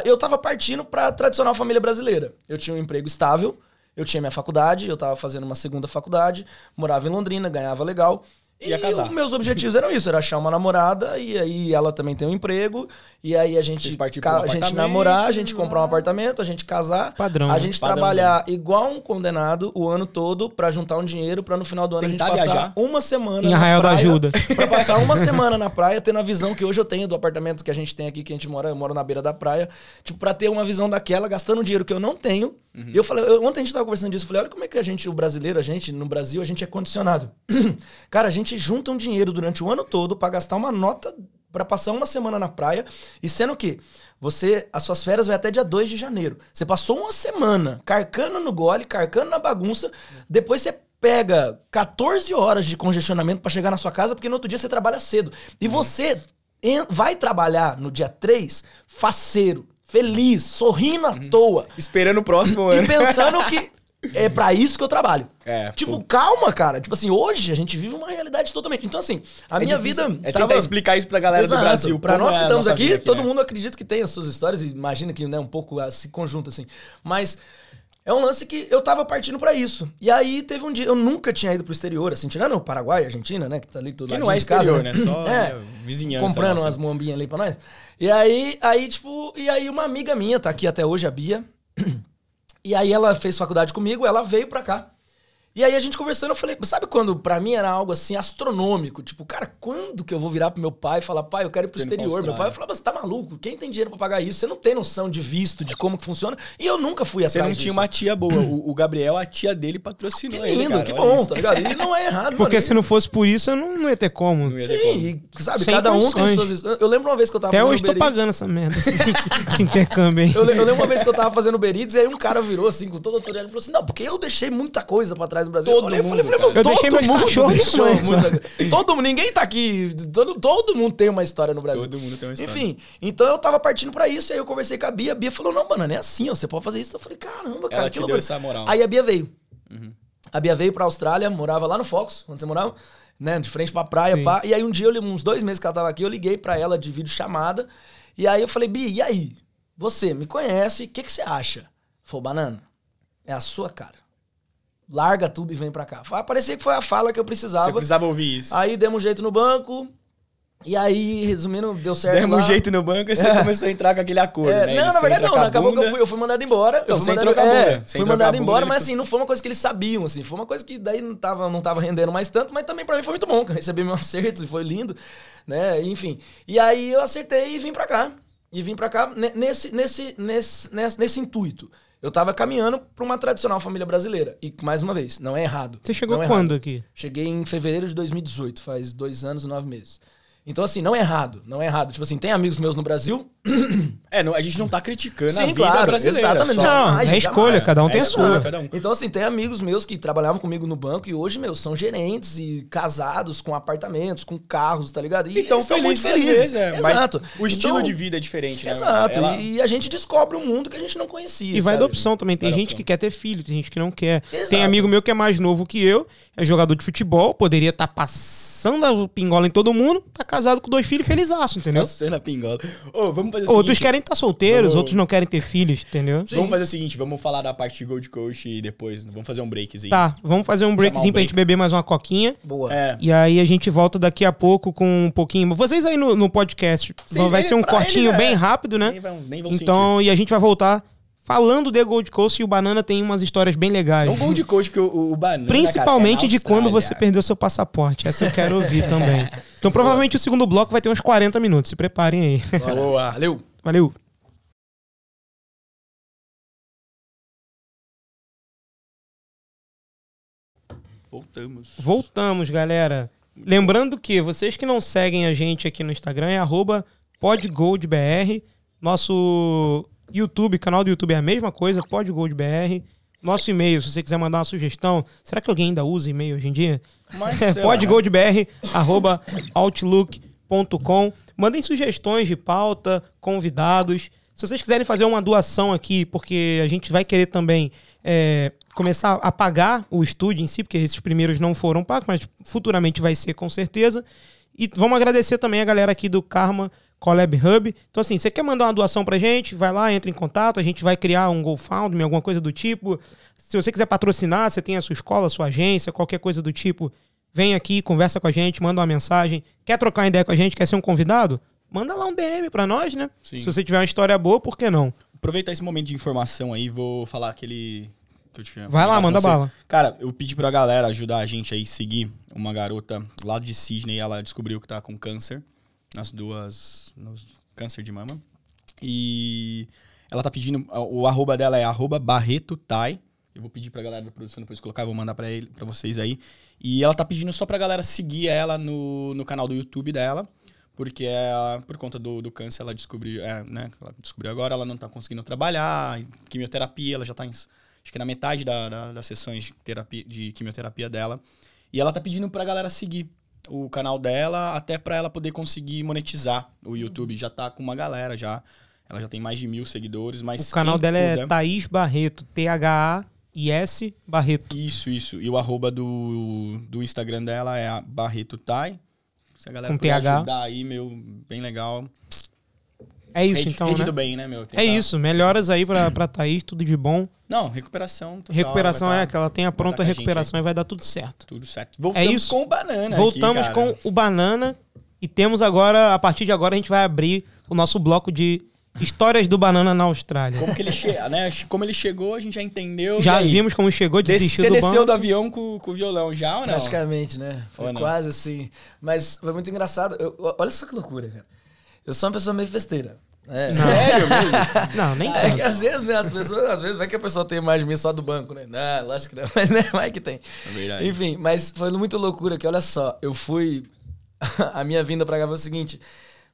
C: eu tava partindo pra tradicional família brasileira. Eu tinha um emprego estável, eu tinha minha faculdade, eu tava fazendo uma segunda faculdade, morava em Londrina, ganhava legal. E os meus objetivos eram isso, era achar uma namorada e aí ela também tem um emprego e aí a gente
B: um
C: a gente namorar, a gente comprar um apartamento, a gente casar,
A: Padrão,
C: a
A: né?
C: gente trabalhar igual um condenado o ano todo pra juntar um dinheiro pra no final do ano
B: Tentar
C: a gente passar
B: viajar.
C: uma semana
A: Em
C: na
A: Arraial da
C: praia,
A: Ajuda.
C: Pra passar uma semana na praia, tendo a visão que hoje eu tenho do apartamento que a gente tem aqui, que a gente mora, eu moro na beira da praia. Tipo, pra ter uma visão daquela, gastando um dinheiro que eu não tenho. E eu falei, eu- ontem a gente tava conversando disso, eu falei, olha como é que a gente, o brasileiro, a gente, no Brasil, a gente é condicionado. Cara, a gente junta um dinheiro durante o ano todo pra gastar uma nota pra passar uma semana na praia. E sendo que você, as suas férias vai até dia 2 de janeiro. Você passou uma semana carcando no gole, carcando na bagunça. Depois você pega 14 horas de congestionamento pra chegar na sua casa, porque no outro dia você trabalha cedo. E você en- vai trabalhar no dia 3 faceiro, feliz, sorrindo à toa.
B: Esperando o próximo
C: E
B: ano.
C: pensando que é pra isso que eu trabalho.
B: É,
C: Tipo,
B: pô.
C: calma, cara. Tipo assim, hoje a gente vive uma realidade totalmente. Então, assim, a
B: É
C: minha
B: difícil-
C: vida.
B: É
C: tava-
B: tentar explicar isso pra galera
C: Exato.
B: do Brasil.
C: Pra nós
B: é
C: que estamos aqui,
B: vida
C: todo
B: né?
C: mundo acredita que tem as suas histórias. Imagina que né, um pouco se conjunta, assim. Mas é um lance que eu tava partindo pra isso. E aí teve um dia, eu nunca tinha ido pro exterior, assim, tirando o Paraguai, Argentina, né? Que tá ali tudo
B: Que não é exterior, né? Só
C: É.
B: né, vizinhança.
C: comprando
B: nossa.
C: umas moambinhas ali pra nós. E aí, aí, tipo, e aí uma amiga minha, tá aqui até hoje, a Bia. E aí ela fez faculdade comigo, ela veio pra cá. E aí a gente conversando, eu falei, sabe quando pra mim era algo assim astronômico? Tipo, cara, quando que eu vou virar pro meu pai e falar, pai, eu quero ir pro
B: pra
C: exterior? Meu pai
B: Austrália.
C: falava, você tá maluco? Quem tem dinheiro pra pagar isso? Você não tem noção de visto, de como que funciona. E eu nunca fui
B: Você
C: atrás
B: não tinha
C: disso.
B: uma tia boa. O, o Gabriel, a tia dele patrocinou
C: Que
B: ele,
C: lindo,
B: cara.
C: que bom,
B: isso.
C: tá ligado? E não é errado,
A: Porque
C: mano.
A: se não fosse por isso, eu não, não ia ter como.
B: Não ia ter como.
C: Sim, e, sabe,
A: Sem
C: cada um tem
A: condições.
C: suas. Eu lembro uma vez que eu tava
A: Até hoje tô pagando essa merda, esse, esse intercâmbio aí.
C: Eu, eu lembro uma vez que eu tava fazendo Uber Eats e aí um cara virou assim, com toda a autoridade e falou assim: Não, porque eu deixei muita coisa pra trás no Brasil.
B: Todo
C: eu falei,
B: mundo,
C: eu falei,
B: cara.
C: meu,
A: Eu
C: todo
A: deixei meus
C: mundo
A: cachorros
C: deixou coisa. Todo mundo, ninguém tá aqui. Todo, todo mundo tem uma história no Brasil.
B: Todo mundo tem uma história.
C: Enfim, então eu tava partindo pra isso, e aí eu conversei com a Bia. A Bia falou: Não, mano, não é assim, ó, você pode fazer isso. Eu falei: Caramba, cara,
B: Ela
C: que
B: te deu essa moral.
C: Aí a Bia veio. A Bia veio pra Austrália, morava lá no Fox, onde você morava, né? De frente pra praia,
A: Sim.
C: pá. E aí um dia, eu, uns dois meses que ela tava aqui, eu liguei pra ela de vídeo chamada. E aí eu falei, Bia, e aí? Você me conhece, o que, que você acha? Falou, banana, é a sua cara. Larga tudo e vem pra cá. Parecia que foi a fala que eu precisava.
B: Você precisava ouvir isso.
C: Aí demos um jeito no banco. E aí, resumindo, deu certo.
B: Demos um jeito no banco e você
C: É.
B: começou a entrar com aquele acordo,
C: É,
B: né?
C: não, na
B: Você
C: verdade não.
B: com a
C: Acabou que eu fui, eu fui mandado embora.
B: Então, sem
C: mandado,
B: trocar a
C: é,
B: bunda. Sem
C: fui mandado
B: bunda,
C: embora,
B: ele
C: mas assim, não foi uma coisa que eles sabiam, assim. Foi uma coisa que daí não tava, não tava rendendo mais tanto, mas também pra mim foi muito bom. Recebi meu acerto e foi lindo, né? Enfim. E aí eu acertei e vim pra cá. E vim pra cá ne- nesse, nesse, nesse, nesse, nesse intuito. Eu tava caminhando pra uma tradicional família brasileira. E, mais uma vez, não é errado.
A: Você chegou
C: é
A: quando
C: errado.
A: aqui?
C: Cheguei em fevereiro de 2018, faz dois anos e nove meses. Então, assim, não é errado, não é errado. Tipo assim, tem amigos meus no Brasil.
B: É, não, a gente não tá criticando a
C: Sim,
B: vida
C: claro,
B: brasileira.
C: exatamente.
B: só-
A: Não, é escolha,
C: jamais.
A: cada um
B: É
A: tem a
B: escolha,
A: sua.
B: cada um.
C: Então, assim, tem amigos meus que trabalhavam comigo no banco e hoje, meu, são gerentes e casados com apartamentos, com carros, tá ligado? E
B: Então,
C: eles estão
B: feliz
C: muito
B: às
C: felizes.
B: vezes, é, mas
C: Exato.
B: o estilo
C: Então,
B: de vida é diferente, né?
C: Exato.
B: Ela-
C: E a gente descobre um mundo que a gente não conhecia.
A: E vai
C: sabe?
A: da opção também. Tem
B: Vai
A: gente que quer ter filho, tem gente que não quer.
C: Exato.
A: Tem amigo meu que é mais novo que eu, é jogador de futebol, poderia estar passando a pingola em todo mundo, tá casado com dois filhos felizaço, entendeu?
B: Passando a pingola. Ô, vamos fazer o
A: Outros
B: seguinte,
A: querem estar solteiros,
B: Vamos-
A: outros não querem ter filhos, entendeu?
B: Vamos fazer o seguinte, vamos falar da parte de Gold Coast e depois vamos fazer um breakzinho.
A: Tá, vamos fazer um breakzinho
B: um
A: pra gente beber mais uma coquinha.
C: Boa.
B: É.
A: E aí a gente volta daqui a pouco com um pouquinho. Vocês aí no, no podcast,
B: Sim,
A: vai ser um
B: pra
A: cortinho
B: ele,
A: bem
B: é.
A: rápido, né?
B: Nem vão, nem vão
A: Então, e a gente vai voltar falando de Gold Coast e o Banana tem umas histórias bem legais.
B: Não Gold Coast, porque o, o banana,
A: Principalmente
B: cara, é
A: de quando você perdeu seu passaporte. Essa eu quero ouvir também. Então, provavelmente o segundo bloco vai ter uns 40 minutos. Se preparem aí.
B: Boa.
C: Valeu.
A: Valeu.
B: Voltamos.
A: Voltamos, galera. Lembrando que vocês que não seguem a gente aqui no Instagram é arroba podgoldbr. Nosso YouTube, canal do YouTube é a mesma coisa, podgoldbr. Nosso e-mail, se você quiser mandar uma sugestão. Será que alguém ainda usa e-mail hoje em dia? É
B: sei lá.
A: podgoldbr, arroba outlook.com. Mandem sugestões de pauta, convidados. Se vocês quiserem fazer uma doação aqui, porque a gente vai querer também é, começar a pagar o estúdio em si, porque esses primeiros não foram pagos, mas futuramente vai ser com certeza. E vamos agradecer também a galera aqui do Karma Collab Hub. Então, assim, você quer mandar uma doação pra gente? Vai lá, entra em contato, a gente vai criar um GoFundMe, alguma coisa do tipo. Se você quiser patrocinar, você tem a sua escola, a sua agência, qualquer coisa do tipo, vem aqui, conversa com a gente, manda uma mensagem. Quer trocar ideia com a gente? Quer ser um convidado? Manda lá um DM pra nós, né?
B: Sim.
A: Se você tiver uma história boa, por que não?
B: Aproveitar esse momento de informação aí, vou falar aquele que eu tinha.
A: Vai lá, manda
B: você.
A: bala.
B: Cara, eu pedi pra galera ajudar a gente aí seguir uma garota lá de Sydney, ela descobriu que tá com câncer nas duas, nos câncer de mama. E ela tá pedindo, o arroba dela é arroba barretotai. Eu vou pedir pra galera da produção depois colocar, vou mandar pra ele, para vocês aí. E ela tá pedindo só pra galera seguir ela no, no canal do YouTube dela, Porque é, por conta do, do câncer ela descobriu, é, né? Ela descobriu agora, ela não tá conseguindo trabalhar, quimioterapia, ela já tá em, acho que na metade da, da, das sessões de, terapia, de quimioterapia dela. E ela tá pedindo pra galera seguir o canal dela, até pra ela poder conseguir monetizar o YouTube. Já tá com uma galera já. Ela já tem mais de mil seguidores, mas.
A: O canal dela é
B: puder-
A: Thaís Barreto, T-H-A-I-S Barreto.
B: Isso, isso. E o arroba do, do Instagram dela é a Barreto Tai. Se a galera
A: Com
B: puder
A: TH.
B: ajudar aí, meu, bem legal.
A: É isso,
B: Rede-
A: então,
B: rede
A: né?
B: do bem, né, meu?
A: É
B: Tentar-
A: isso, melhoras aí pra, pra Thaís, tudo de bom.
B: Não, recuperação. total,
A: recuperação é que ela pronta
B: com a gente
A: recuperação e vai dar tudo certo.
B: Tudo certo. Voltamos
A: isso.
B: com o banana.
A: Voltamos
B: aqui, cara.
A: com o Banana e temos agora, a partir de agora, a gente vai abrir o nosso bloco de histórias do Banana na Austrália.
B: Como que ele chega, né? Como ele chegou, a gente já entendeu.
A: Já
B: E aí?
A: vimos como chegou,
B: Des-
A: desistiu
B: Você
A: do
B: desceu
A: banco.
B: do avião com, com o violão já ou não?
C: Praticamente, né? Foi
B: Ou não?
C: quase assim. Mas foi muito engraçado. Eu- olha só que loucura, cara. Eu sou uma pessoa meio festeira. É.
B: Sério mesmo?
A: Não, nem
C: É que
A: tanto.
C: às vezes, né, as pessoas, às vezes vai que a pessoa tem mais de mim só do banco, né? Não, lógico que não, mas né, vai que tem.
B: É verdade.
C: Enfim, mas foi muito loucura que, olha só, eu fui. a minha vinda pra cá foi o seguinte.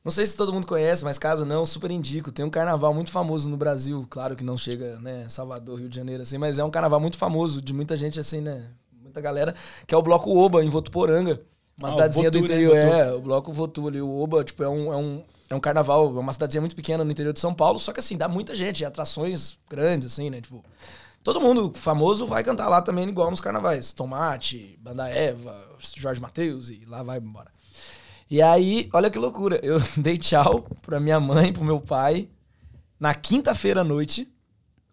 C: Não sei se todo mundo conhece, mas caso não, super indico. Tem um carnaval muito famoso no Brasil. Claro que não chega, né, Salvador, Rio de Janeiro, assim, mas é um carnaval muito famoso, de muita gente, assim, né? Muita galera, que é o Bloco Oba, em Votuporanga. Uma
B: Ah,
C: cidadezinha do
B: Votu, né?
C: interior.
B: Votu.
C: É, o Bloco Votu ali. O Oba, tipo, é um, é um, é um carnaval, é uma cidadezinha muito pequena no interior de São Paulo, só que assim, dá muita gente, atrações grandes, assim, né? Tipo, todo mundo famoso vai cantar lá também, igual nos carnavais. Tomate, Banda Eva, Jorge Matheus e lá vai embora. E aí, olha que loucura, eu dei tchau pra minha mãe, pro meu pai, na quinta-feira à noite,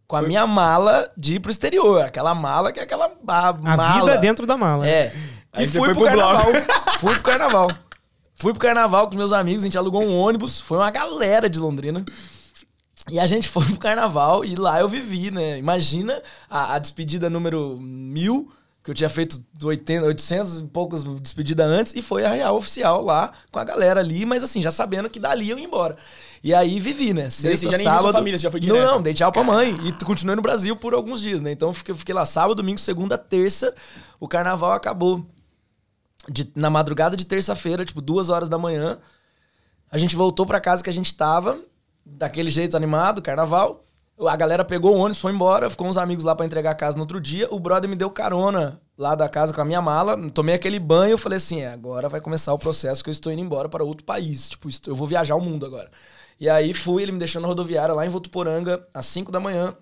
C: com a
B: Foi-
C: minha mala de ir pro exterior. Aquela mala que é aquela
A: A
C: mala.
A: vida dentro da mala.
C: É.
B: Aí
C: e fui pro,
B: pro
C: carnaval. fui pro carnaval. Fui pro carnaval com meus amigos, a gente alugou um ônibus, foi uma galera de Londrina. E a gente foi pro carnaval e lá eu vivi, né? Imagina a, a despedida número mil, que eu tinha feito do 80, 800 e poucos despedida antes, e foi a real oficial lá com a galera ali, mas assim, já sabendo que dali eu ia embora. E aí vivi, né?
B: você
C: Sexta,
B: já nem viu sua
C: sábado.
B: família, você já foi
C: não,
B: direto?
C: não, dei tchau pra mãe e continuei no Brasil por alguns dias, né? Então fiquei, fiquei lá sábado, domingo, segunda, terça, o carnaval acabou. De- na madrugada de terça-feira, tipo, duas horas da manhã, a gente voltou pra casa que a gente tava, daquele jeito animado, carnaval. A galera pegou o ônibus, foi embora, ficou uns amigos lá pra entregar a casa no outro dia. O brother me deu carona lá da casa com a minha mala, tomei aquele banho, eu falei assim, é, agora vai começar o processo que eu estou indo embora para outro país. Tipo, eu vou viajar o mundo agora. E aí fui, ele me deixou na rodoviária lá em Votuporanga, às 5 da manhã.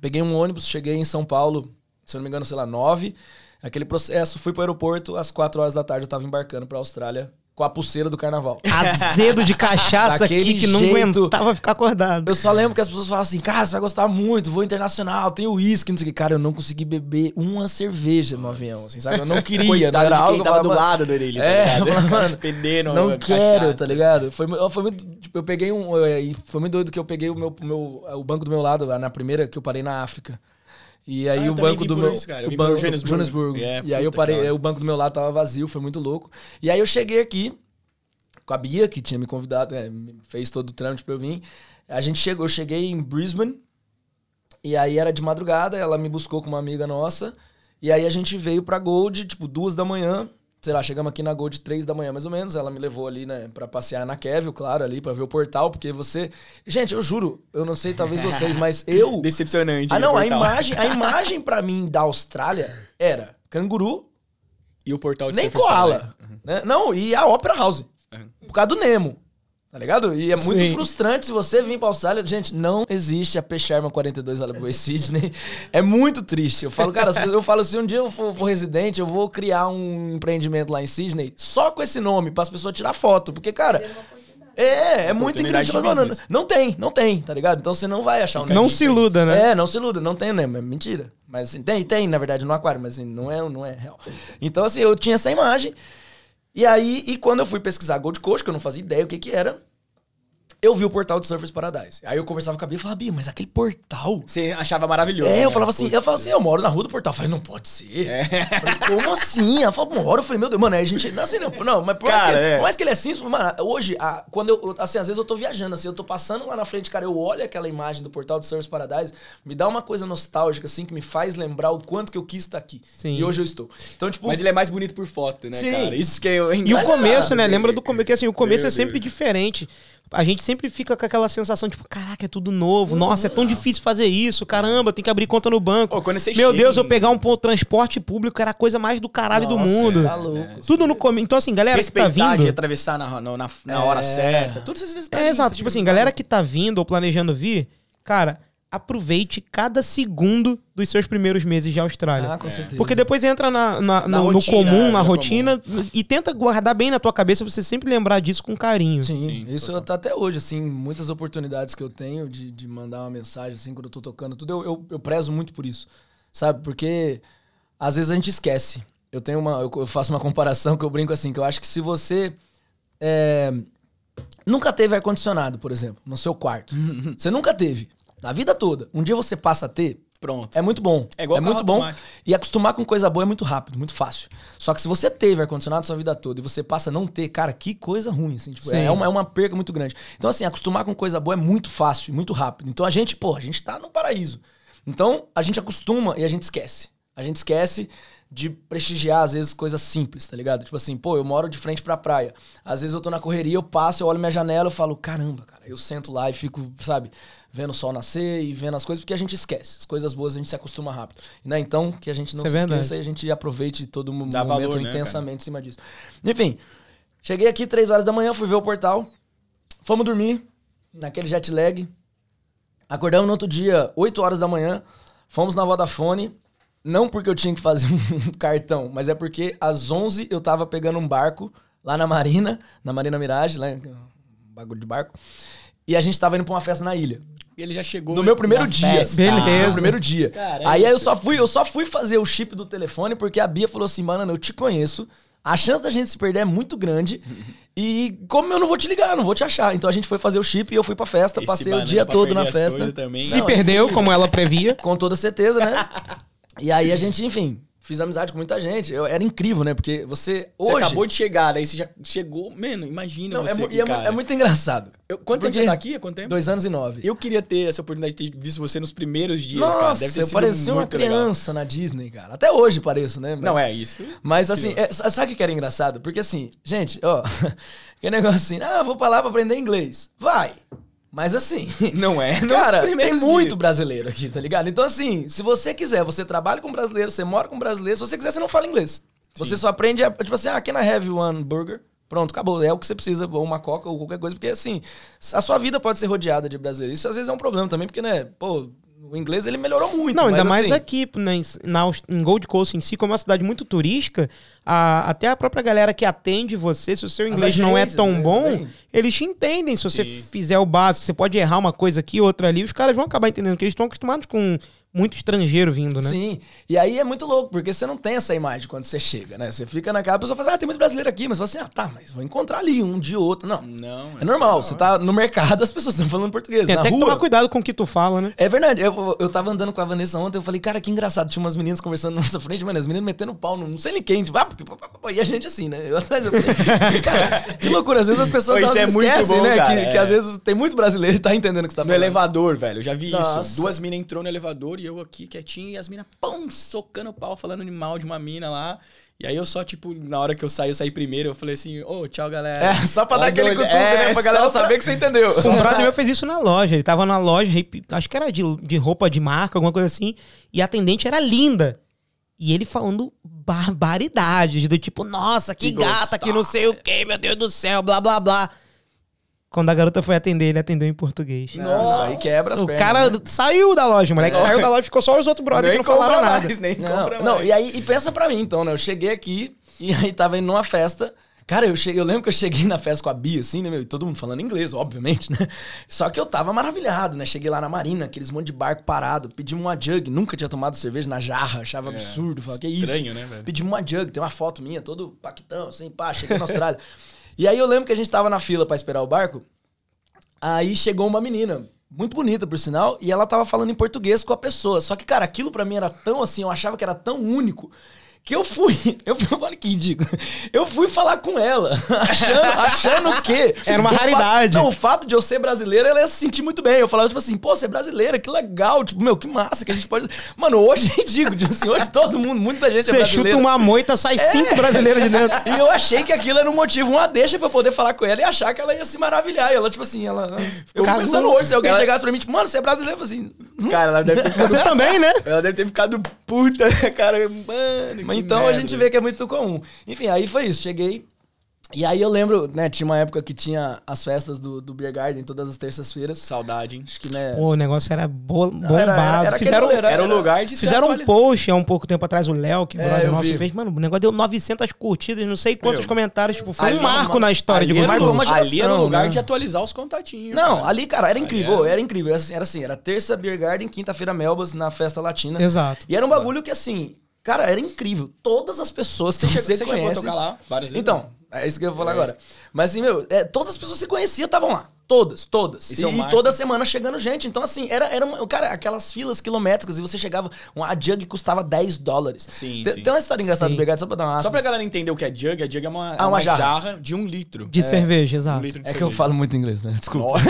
C: Peguei um ônibus, cheguei em São Paulo, se eu não me engano, sei lá, 9. Aquele processo, fui pro aeroporto, às 4 horas da tarde eu tava embarcando pra Austrália com a pulseira do carnaval.
A: Azedo de cachaça aqui que não
C: jeito.
A: aguentava ficar acordado.
C: Eu só lembro que as pessoas falavam assim, cara, você vai gostar muito, vou internacional, tem uísque, não sei o que. Cara, eu não consegui beber uma cerveja no avião, assim, sabe? Eu não queria,
B: Coitado
C: não era algo
B: tava do lado dele, tá
C: É,
B: ligado?
C: eu falava,
B: O cara
C: mano,
B: fedendo
C: Não quero,
B: cachaça.
C: tá ligado? Foi, foi muito. Tipo, eu peguei um. foi muito doido que eu peguei o meu, meu, o banco do meu lado, na primeira que eu parei na África. E aí
B: Ah,
C: o banco do meu.
B: isso,
C: o banco.
B: É,
C: e aí eu parei,
B: cara.
C: o banco do meu lado tava vazio, foi muito louco. E aí eu cheguei aqui com a Bia, que tinha me convidado, é, me fez todo o trâmite pra eu vir. A gente chegou, eu cheguei em Brisbane, e aí era de madrugada, ela me buscou com uma amiga nossa, e aí a gente veio pra Gold, tipo, duas da manhã, sei lá, chegamos aqui na Gold três da manhã mais ou menos, ela me levou ali, né, pra passear na Kevin, claro, ali, pra ver o portal, porque você... Gente, eu juro, eu não sei, talvez vocês, mas eu...
B: Decepcionante.
C: Ah,
B: né,
C: não, a imagem, a imagem pra mim da Austrália era canguru,
B: E o portal de
C: nem
B: Surfers
C: koala. Né? Não, e a Opera House.
B: Uhum.
C: Por causa do Nemo. Tá ligado? E é muito
A: Sim.
C: frustrante se você vir pra Austrália. Gente, não existe a Peixarma 42 Alagoas Sydney. É muito triste. Eu falo, cara, as pessoas- eu falo, se um dia eu for, for residente, eu vou criar um empreendimento lá em Sydney só com esse nome, para as pessoas tirar foto. Porque, cara. É, é muito incrível. Não, não tem, não tem, tá ligado? Então você não vai achar um
A: Não se iluda, né?
C: é, não se iluda, não tem, né? É mentira. Mas assim, tem, tem, na verdade, no aquário, mas assim, não é, não é real. Então, assim, eu tinha essa imagem. E aí, e quando eu fui pesquisar Gold Coast, que eu não fazia ideia o que que era, eu vi o portal de Surfers Paradise. Aí eu conversava com a Bia e falava, Bia, mas aquele portal.
B: Você achava maravilhoso.
C: É, eu
B: né?
C: falava assim, eu falava assim, eu moro na rua do portal. Eu falei, não pode ser.
B: É.
C: Falei, como assim? Ela falou, moro. Eu falei, meu Deus, mano, aí a gente. Não, assim, não, não mas por mais,
B: Cara,
C: que,
B: é.
C: por mais que ele é simples, mano, hoje, a- quando eu. Assim, às vezes eu tô viajando, assim, eu tô passando lá na frente, cara, eu olho aquela imagem do portal de Surfers Paradise, me dá uma coisa nostálgica, assim, que me faz lembrar o quanto que eu quis estar aqui.
A: Sim.
C: E hoje eu estou. Então, tipo.
B: Mas ele é mais bonito por foto, né,
C: Sim.
B: cara? Isso que é
A: E o
B: engraçado,
A: começo, né? Lembra do começo, que assim, o começo
B: Meu
A: é sempre
B: Deus.
A: diferente. A gente sempre fica com aquela sensação, tipo, caraca, é tudo novo. Nossa, é tão difícil fazer isso. Caramba, tem que abrir conta no banco.
B: Ô,
A: Meu Deus, eu pegar um transporte público era a coisa mais do caralho do
C: Nossa,
A: mundo.
C: Tá louco.
A: Tudo no começo. Então, assim, galera que tá
B: Respeitar de
A: vindo.
B: atravessar na, na, na- hora
C: É.
B: certa. Todos esses
A: É, exato. Tipo assim, galera que tá vindo ou planejando vir, cara, aproveite cada segundo dos seus primeiros meses de Austrália.
C: Ah, com certeza.
A: Porque depois entra na, na-
B: Na
A: no, no
B: rotina,
A: comum,
B: é,
A: na rotina, e tenta guardar bem na tua cabeça pra você sempre lembrar disso com carinho.
C: Sim,
B: Sim,
C: isso tá até hoje, assim, muitas oportunidades que eu tenho de, de mandar uma mensagem, assim, quando eu tô tocando tudo, eu, eu, eu prezo muito por isso, sabe? Porque às vezes a gente esquece. Eu tenho uma, eu, eu faço uma comparação que eu brinco assim, que eu acho que se você é, nunca teve ar-condicionado, por exemplo, no seu quarto, você nunca teve, na vida toda, um dia você passa a ter,
B: Pronto.
C: é muito bom.
B: É igual
C: muito
B: carro
C: bom.
B: automático.
C: E acostumar com coisa boa é muito rápido, muito fácil. Só que se você teve ar-condicionado sua vida toda e você passa a não ter, cara, que coisa ruim, assim. Tipo, é, uma, é uma perca muito grande. Então, assim, acostumar com coisa boa é muito fácil e muito rápido. Então a gente, pô, a gente tá no paraíso. Então a gente acostuma e a gente esquece. A gente esquece de prestigiar, às vezes, coisas simples, tá ligado? Tipo assim, pô, eu moro de frente pra praia. Às vezes eu tô na correria, eu passo, eu olho minha janela, eu falo, caramba, cara, eu sento lá e fico, sabe, vendo o sol nascer e vendo as coisas, porque a gente esquece. As coisas boas a gente se acostuma rápido. Né? Então, que a gente não
A: é
C: se
A: verdade.
C: esqueça e a gente aproveite todo o momento
B: valor, né,
C: intensamente em cima disso. Enfim, cheguei aqui três horas da manhã, fui ver o portal, fomos dormir, naquele jet lag. Acordamos no outro dia, 8 horas da manhã, fomos na Vodafone. Não porque eu tinha que fazer um cartão, mas é porque às 11 eu tava pegando um barco lá na Marina, na Marina Mirage, lá, um bagulho de barco. E a gente tava indo pra uma festa na ilha.
B: Ele já chegou.
C: No meu primeiro dia.
B: festa.
A: Beleza.
C: No primeiro dia.
B: Cara, é
C: aí eu só fui, eu só fui fazer o chip do telefone porque a Bia falou assim, mano, eu te conheço. A chance da gente se perder é muito grande. E como eu não vou te ligar, eu não vou te achar. Então a gente foi fazer o chip e eu fui pra festa,
B: Esse
C: passei o dia todo na festa.
B: também.
A: Se
C: Não,
A: perdeu, como ela previa.
C: Com toda certeza, né? E aí a gente, enfim, fiz amizade com muita gente. Eu, era incrível, né? Porque você
B: Você
C: hoje
B: acabou de chegar, daí você já chegou. Mano, imagina
C: Não, é,
B: você.
C: mu-
B: aqui,
C: é é muito engraçado.
B: Eu- quanto tempo você tá aqui? Quanto tempo?
C: Dois anos e nove.
B: Eu queria ter essa oportunidade de ter visto você nos primeiros dias,
C: Nossa,
B: cara. Deve ter
C: eu parecia uma
B: muito legal.
C: criança na Disney, cara. Até hoje pareço, né? Mas-
B: Não, é isso.
C: Mas assim, é, sa- sabe o que era engraçado? Porque assim, gente, ó, que negócio assim, ah, vou pra lá pra aprender inglês. Vai. Mas assim,
B: Não é. Nos
C: cara, tem
B: primeiros
C: muito
B: dias.
C: brasileiro aqui, tá ligado? Então assim, se você quiser, você trabalha com brasileiro, você mora com brasileiro, se você quiser, você não fala inglês. Você só aprende, tipo assim, ah, can I have one burger? Pronto, acabou. É o que você precisa, ou uma coca, ou qualquer coisa. Porque, assim, a sua vida pode ser rodeada de brasileiros. Isso às vezes é um problema também, porque, né, pô, o inglês ele melhorou muito.
A: Não, ainda
C: mas,
A: mais
C: assim,
A: aqui né, em- na, em Gold Coast em si, como é uma cidade muito turística, a- até a própria galera que atende você, se o seu inglês não é tão
C: né,
A: bom, eles te entendem. Se você
B: Sim.
A: fizer o básico, você pode errar uma coisa aqui, outra ali, os caras vão acabar entendendo, porque eles estão acostumados com muito estrangeiro vindo, né?
C: Sim. E aí é muito louco, porque você não tem essa imagem quando você chega, né? Você fica naquela, a pessoa fala assim, ah, tem muito brasileiro aqui, mas você fala assim, ah, tá, mas vou encontrar ali um dia ou outro. Não.
B: Não.
C: É normal, você tá no mercado, as pessoas estão falando português.
A: Tem
C: na
A: até que
C: rua,
A: tomar cuidado com o que tu fala, né?
C: É verdade, eu, eu tava andando com a Vanessa ontem, eu falei, cara, que engraçado, tinha umas meninas conversando na nossa frente, mano, as meninas metendo pau, não sei nem quem, tipo, ah, e a gente assim, né? Eu atrás, eu falei, cara, que loucura, às vezes as pessoas
B: Pô,
C: elas
B: é muito
C: esquecem,
B: bom,
C: né,
B: cara,
C: que,
B: é.
C: que às vezes tem muito brasileiro e tá entendendo o que você tá
B: No
C: falando.
B: elevador, velho. Eu já vi
C: Nossa.
B: isso. Duas minas entrou no elevador e eu aqui quietinho e as minas, pão, socando o pau, falando de mal de uma mina lá. E aí eu só, tipo, na hora que eu saí, eu saí primeiro, eu falei assim, ô, tchau, galera.
C: É, só pra dar
B: Elas
C: aquele
B: olham-
C: cutuco,
B: é,
C: né, pra galera
B: pra-
C: saber que você entendeu.
A: Um brother meu fez isso na loja. Ele tava na loja, acho que era de, de roupa de marca, alguma coisa assim, e a atendente era linda. E ele falando barbaridades, do tipo, nossa, que,
B: Que
A: gata, que não sei o que, meu Deus do céu, blá blá blá. Quando a garota foi atender, ele atendeu em português.
C: Nossa, aí quebra as
A: o
C: pernas,
A: cara
C: né?
A: saiu da loja, o moleque saiu da loja, ficou só os outros brothers que não falaram
B: compra
A: nada.
B: mais, nem
C: Não, não,
B: mais.
C: e aí, e pensa pra mim, então, né? Eu cheguei aqui e aí tava indo numa festa. Cara, eu, cheguei, eu lembro que eu cheguei na festa com a Bia, assim, né, meu? E todo mundo falando inglês, obviamente, né? Só que eu tava maravilhado, né? Cheguei lá na marina, aqueles monte de barco parado, pedimos uma jug, nunca tinha tomado cerveja na jarra, achava absurdo. Falei, que isso?
B: estranho, né, velho?
C: Pedimos uma jug, tem uma foto minha, todo paquitão, assim, pá, cheguei na Austrália. e aí eu lembro que a gente tava na fila pra esperar o barco. Aí chegou uma menina, muito bonita por sinal, e ela tava falando em português com a pessoa. Só que, cara, aquilo pra mim era tão assim, eu achava que era tão único. Que eu fui, eu fui, olha que ridículo. Eu fui falar com ela, achando, achando que.
A: Era uma
C: o fa-
A: raridade.
C: Não, o fato de eu ser brasileira, ela ia se sentir muito bem. Eu falava, tipo assim, pô, você é brasileira, que legal. Tipo, meu, que massa que a gente pode. Mano, hoje é ridículo, tipo assim, hoje todo mundo, muita gente é
A: Você
C: brasileira.
A: chuta uma moita, sai cinco brasileiros de dentro.
C: E eu achei que aquilo era um motivo, uma deixa pra eu poder falar com ela e achar que ela ia se maravilhar. E ela, tipo assim, ela. Eu pensando hoje, se alguém
B: ela-
C: chegasse pra mim, tipo, mano, você é brasileiro, eu falei assim.
B: Cara, ela deve ter ficado,
A: Você também, né?
B: ela deve ter ficado puta, né, cara? Mano,
C: Então a
B: merda.
C: gente vê que é muito comum. Enfim, aí foi isso. Cheguei. E aí eu lembro, né, tinha uma época que tinha as festas do, do Beer Garden todas as terças-feiras.
B: Saudade, hein?
C: Acho que, né.
A: Pô, o negócio era bo- bombado.
C: era- era- era
A: fizeram
B: Era o lugar de
A: fizeram um post há um pouco tempo atrás, o Léo, que é
C: É,
A: brother nosso,
C: vi.
A: fez. Mano, o negócio deu 900 curtidas, não sei quantos
B: Meu,
A: comentários. Tipo, foi
B: ali
A: um marco
C: uma-
A: na história de
C: marcou uma
B: ali era o lugar
C: né?
B: de atualizar os contatinhos.
C: Não,
B: cara.
C: ali, cara, era incrível.
B: era.
C: Era incrível. Era assim, era assim, era terça Beer Garden, quinta-feira Melbas na festa latina.
A: Exato.
C: E era um bagulho que, assim, cara, era incrível. Todas as pessoas que
B: Você,
C: você,
B: você chegou a
C: conhece.
B: tocar lá várias vezes?
C: Então, é isso que eu vou falar
B: É
C: agora. Mas assim, meu, é, todas as pessoas que você conhecia estavam lá. Todas, todas.
B: Isso é um
C: e
B: marco.
C: toda semana chegando gente. Então, assim, era, era uma, cara, aquelas filas quilométricas e você chegava. Uma jug custava 10 dólares.
B: Sim,
C: tem,
B: sim.
C: tem uma história engraçada
A: Sim.
C: do Brigade, só pra dar uma
B: Só pra galera entender o que é jug, a jug é uma,
C: Ah, uma
B: uma
C: jarra.
B: jarra. de um litro.
A: De cerveja, exato.
B: Um litro de
C: É que eu
B: cerveja.
C: falo muito inglês, né? Desculpa.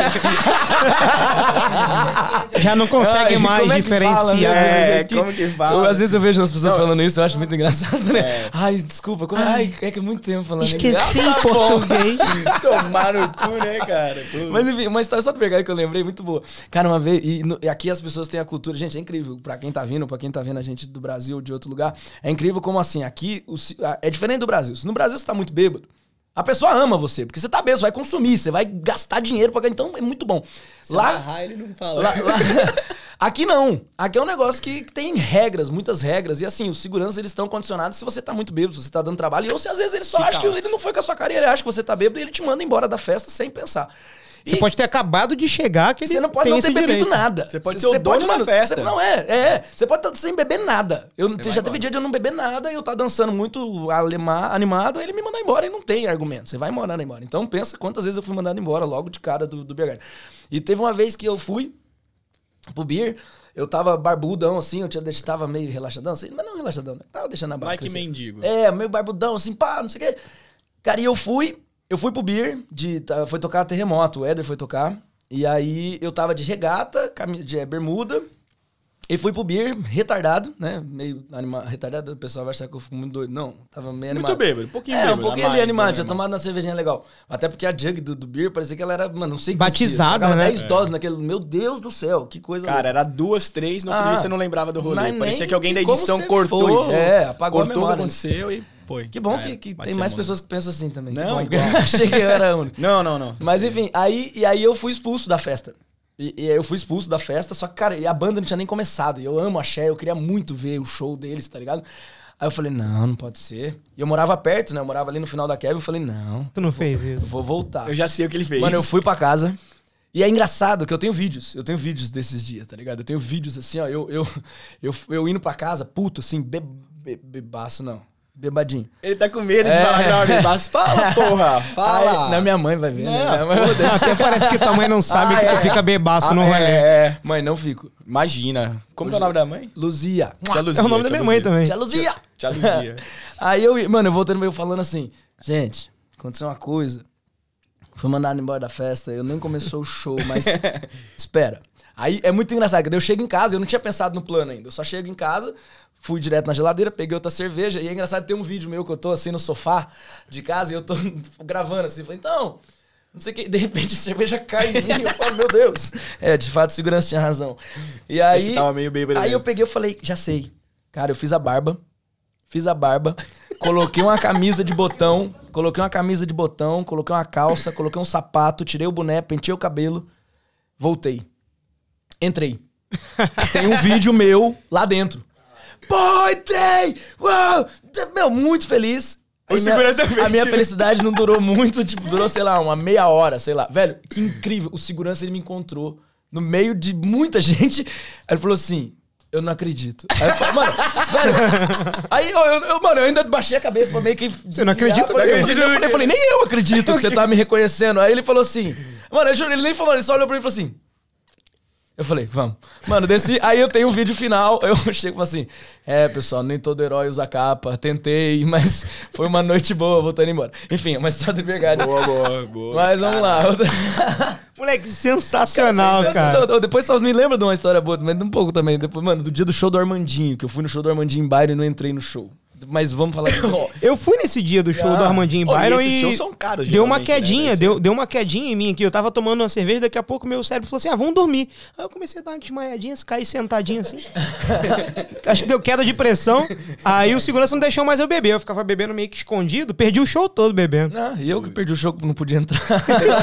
A: Já não consegue
C: Ai,
A: mais
C: como é que
A: diferenciar.
C: fala, né?
B: É,
C: Que-
B: como que fala?
C: Eu, às vezes eu vejo as pessoas
B: Não,
C: falando isso, eu acho muito engraçado, né?
B: É.
C: Ai, desculpa. Como... Ai, é que é muito tempo falando
A: Esqueci
C: inglês.
A: em português.
B: Tomar no cu, né, cara? Pô.
C: Mas enfim, uma história só do Brigade que eu lembrei, muito boa. Cara, uma vez, e, no- e aqui as pessoas têm a cultura, gente, é incrível, pra quem tá vindo, pra quem tá vendo a gente do Brasil ou de outro lugar, é incrível como assim, aqui o é diferente do Brasil. Se no Brasil você tá muito bêbado, a pessoa ama você, porque você tá bêbado, você vai consumir, você vai gastar dinheiro pra então é muito bom.
B: Se
C: Lá,
B: ele não fala.
C: Lá- lá- Aqui não. Aqui é um negócio que tem regras, muitas regras. E assim, os seguranças eles estão condicionados se você tá muito bêbado, se você tá dando trabalho. Ou se às vezes ele só
B: Fica
C: acha que ele não foi com a sua cara e ele acha que você tá bêbado e ele te manda embora da festa sem pensar.
A: Você
C: E
A: pode ter acabado de chegar que ele
C: você não pode
A: tem
C: não ter bebido
A: direito.
C: nada.
B: Você pode ser o dono da
C: mano,
B: festa.
C: você- não, é, é. Você pode estar sem beber nada. Eu
B: Você
C: já teve
B: embora.
C: dia de eu não beber nada e eu tá dançando muito alema- animado, ele me manda embora e não tem argumento. Você vai mandando embora. Então pensa quantas vezes eu fui mandado embora logo de cara do, do Garden. E teve uma vez que eu fui pro beer, eu tava barbudão assim, eu tinha, deixado- tava meio relaxadão assim, mas não relaxadão, né? Tava deixando a barba.
B: Like mendigo.
C: É, meio barbudão assim, pá, não sei o quê. Cara, e eu fui, eu fui pro beer, de, tá, foi tocar Terremoto, o Éder foi tocar. E aí eu tava de regata, de é, bermuda, e fui pro beer retardado, né? Meio animado, retardado, o pessoal vai achar que eu fico muito doido. Não, tava meio animado.
B: Muito bêbado, um pouquinho
C: É,
B: bêbado.
C: um pouquinho
B: a
C: ali animado,
B: né,
C: tinha
B: irmão?
C: tomado uma cervejinha legal. Até porque a jug do, do beer parecia que ela era, mano, não sei
A: Batizada,
C: dias.
A: Né?
C: 10 dólares naquele. Meu Deus do céu, que coisa
B: Cara, era duas, três, no outro
C: Ah,
B: dia você não lembrava do rolê. Parecia que alguém da edição cortou.
C: foi. É, apagou a
B: cortou o que
C: memória.
B: aconteceu e foi.
C: Que bom
B: Já
C: que, que tem mais pessoas que pensam assim também.
B: Não,
C: que bom, achei que eu era único.
B: Não, não, não.
C: Mas enfim, aí, e aí eu fui expulso da festa. E, e aí eu fui expulso da festa, só que, cara, e a banda não tinha nem começado. E eu amo a Cher, eu queria muito ver o show deles, tá ligado? Aí eu falei, não, não pode ser. E eu morava perto, né? Eu morava ali no final da Kevin. Eu falei, não,
A: Tu não fez
C: eu
A: isso.
C: vou voltar.
B: Eu já sei o que ele fez.
C: Mano, eu fui pra casa. E é engraçado que eu tenho vídeos. Eu tenho vídeos desses dias, tá ligado? Eu tenho vídeos assim, ó. Eu, eu, eu, eu indo pra casa, puto, assim, be, be- bebaço, não. Bebadinho.
B: Ele tá com medo de
C: É.
B: falar que não é bebaço. Fala, porra! Fala!
C: Aí, na minha mãe vai ver, né?
B: Não,
C: mãe-
A: Até parece que tua mãe não sabe
C: Ah,
A: que tu
C: é.
A: fica bebaço
B: Ah,
A: no rolê.
B: é, é.
C: Mãe, não fico.
B: Imagina. Como é o nome da mãe?
C: Luzia.
B: Tia Luzia.
A: É o nome da minha mãe também.
C: Tia Luzia!
B: Tia Luzia.
C: Aí eu, mano, eu voltando meio falando assim, gente, aconteceu uma coisa. Fui mandado embora da festa, eu nem começou o show, mas espera. Aí é muito engraçado, eu chego em casa, eu não tinha pensado no plano ainda. Eu só chego em casa, fui direto na geladeira, peguei outra cerveja, e é engraçado ter um vídeo meu que eu tô assim no sofá de casa e eu tô gravando assim, falei, então, não sei o que, de repente a cerveja cai em mim, eu falo, meu Deus. É, de fato, segurança tinha razão. E aí.
B: Esse tava meio bêbado
C: Aí eu peguei e falei, já sei. Cara, eu fiz a barba. Fiz a barba, coloquei uma camisa de botão, coloquei uma camisa de botão, coloquei uma calça, coloquei um sapato, tirei o boné, pentei o cabelo, voltei. Entrei. Tem um vídeo meu lá dentro. Pô, entrei! Uau! Meu, muito feliz.
B: O
C: minha-
B: segurança
C: a minha felicidade não durou muito, tipo, durou, sei lá, uma meia hora, sei lá. Velho, que incrível. O segurança, ele me encontrou no meio de muita gente. Aí ele falou assim, eu não acredito. Aí eu falei, mano, velho... Aí, eu, eu- mano, eu ainda baixei a cabeça pra meio que...
A: Você não acredita?
C: Eu falei,
B: Não acredito
C: eu falei, eu falei, nem eu acredito que você tá me reconhecendo. Aí ele falou assim... Mano, eu juro, ele nem falou, ele só olhou pra mim e falou assim. Eu falei, vamos. Mano, desci. Aí eu tenho um vídeo final. Eu chego assim: É, pessoal, nem todo herói usa capa. Tentei, mas foi uma noite boa, voltando embora. Enfim, é uma história de verdade.
B: Boa, boa, boa.
C: Mas vamos lá.
A: Moleque, sensacional, cara.
C: Não, não, Depois só me lembra de uma história boa, mas um pouco também. Depois, mano, do dia do show do Armandinho, que eu fui no show do Armandinho em Byron e não entrei no show. Mas vamos falar disso.
A: Eu fui nesse dia do show
C: Ah.
A: do Armandinho
B: e
A: Byron
B: esses
A: e
B: shows são caros,
A: deu uma
B: né?
A: quedinha,
B: ser.
A: deu, deu uma quedinha em mim aqui. Eu tava tomando uma cerveja, daqui a pouco meu cérebro falou assim: ah, vamos dormir. Aí eu comecei a dar uma desmaiadinha, cair sentadinho assim. Acho que deu queda de pressão. Aí o segurança não deixou mais eu beber. Eu ficava bebendo meio que escondido, perdi o show todo bebendo.
C: Ah, e eu que perdi o show, não podia entrar.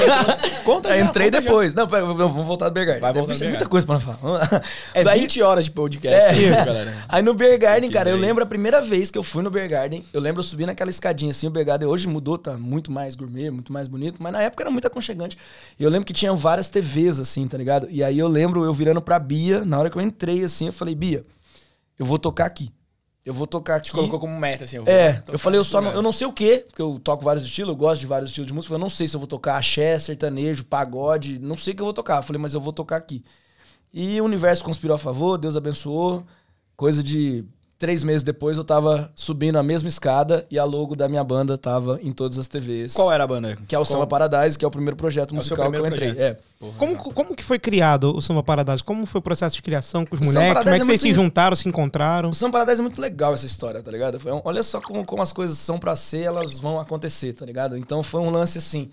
B: Conta já,
C: entrei
B: conta já.
C: depois. Não, pera, vamos voltar do Bergard.
B: Vai voltar
C: Tem muita coisa pra falar.
B: É
C: Daí-
B: 20 horas de podcast,
C: É,
B: isso,
C: isso.
B: galera.
C: Aí no Beer Garden,
B: Quem
C: cara, eu lembro a primeira vez que eu fui no Beer Garden, eu lembro eu subi naquela escadinha assim, o Beer Garden hoje mudou, tá muito mais gourmet, muito mais bonito, mas na época era muito aconchegante. E eu lembro que tinha várias TVs assim, tá ligado? E aí eu lembro eu virando pra Bia, na hora que eu entrei assim, eu falei, Bia, eu vou tocar aqui. Eu vou tocar aqui.
B: Te colocou como meta, assim. eu vou
C: É, eu falei, eu só não,
B: lugar.
C: eu não sei o quê, porque eu toco vários estilos, eu gosto de vários estilos de música, eu não sei se eu vou tocar axé, sertanejo, pagode, não sei o que eu vou tocar. Eu falei, mas eu vou tocar aqui. E o universo conspirou a favor, Deus abençoou. Coisa de três meses depois eu tava subindo a mesma escada e a logo da minha banda tava em todas as TVs.
B: Qual era a banda?
C: Que é o Samba Paradise, que é o primeiro projeto
B: É o seu
C: musical que eu
B: primeiro
C: entrei. É.
A: Como, como que foi criado o Samba Paradise? Como foi o processo de criação com os moleques? Como é que
C: é
A: vocês se
C: muito-
A: juntaram, se encontraram?
C: O Samba Paradise é muito legal essa história, tá ligado? Foi um- olha só como, como as coisas são pra ser, elas vão acontecer, tá ligado? Então foi um lance assim.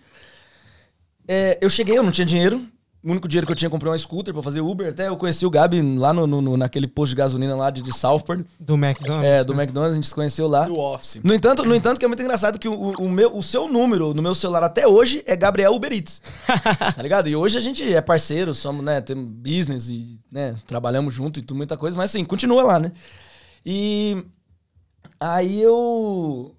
C: É, eu cheguei, eu não tinha dinheiro. O único dinheiro que eu tinha, eu comprei uma scooter pra fazer Uber. Até eu conheci o Gabi lá no, no- no- naquele posto de gasolina lá de, de Southport.
A: Do McDonald's?
C: É, do McDonald's, a gente se conheceu lá.
B: Do Office.
C: No entanto, no entanto, que é muito engraçado que o, o- o meu, o seu número no meu celular até hoje é Gabriel Uber Eats. tá ligado? E hoje a gente é parceiro, somos, né, temos business e, né, trabalhamos junto e tudo, muita coisa, mas assim, continua lá, né? E aí eu.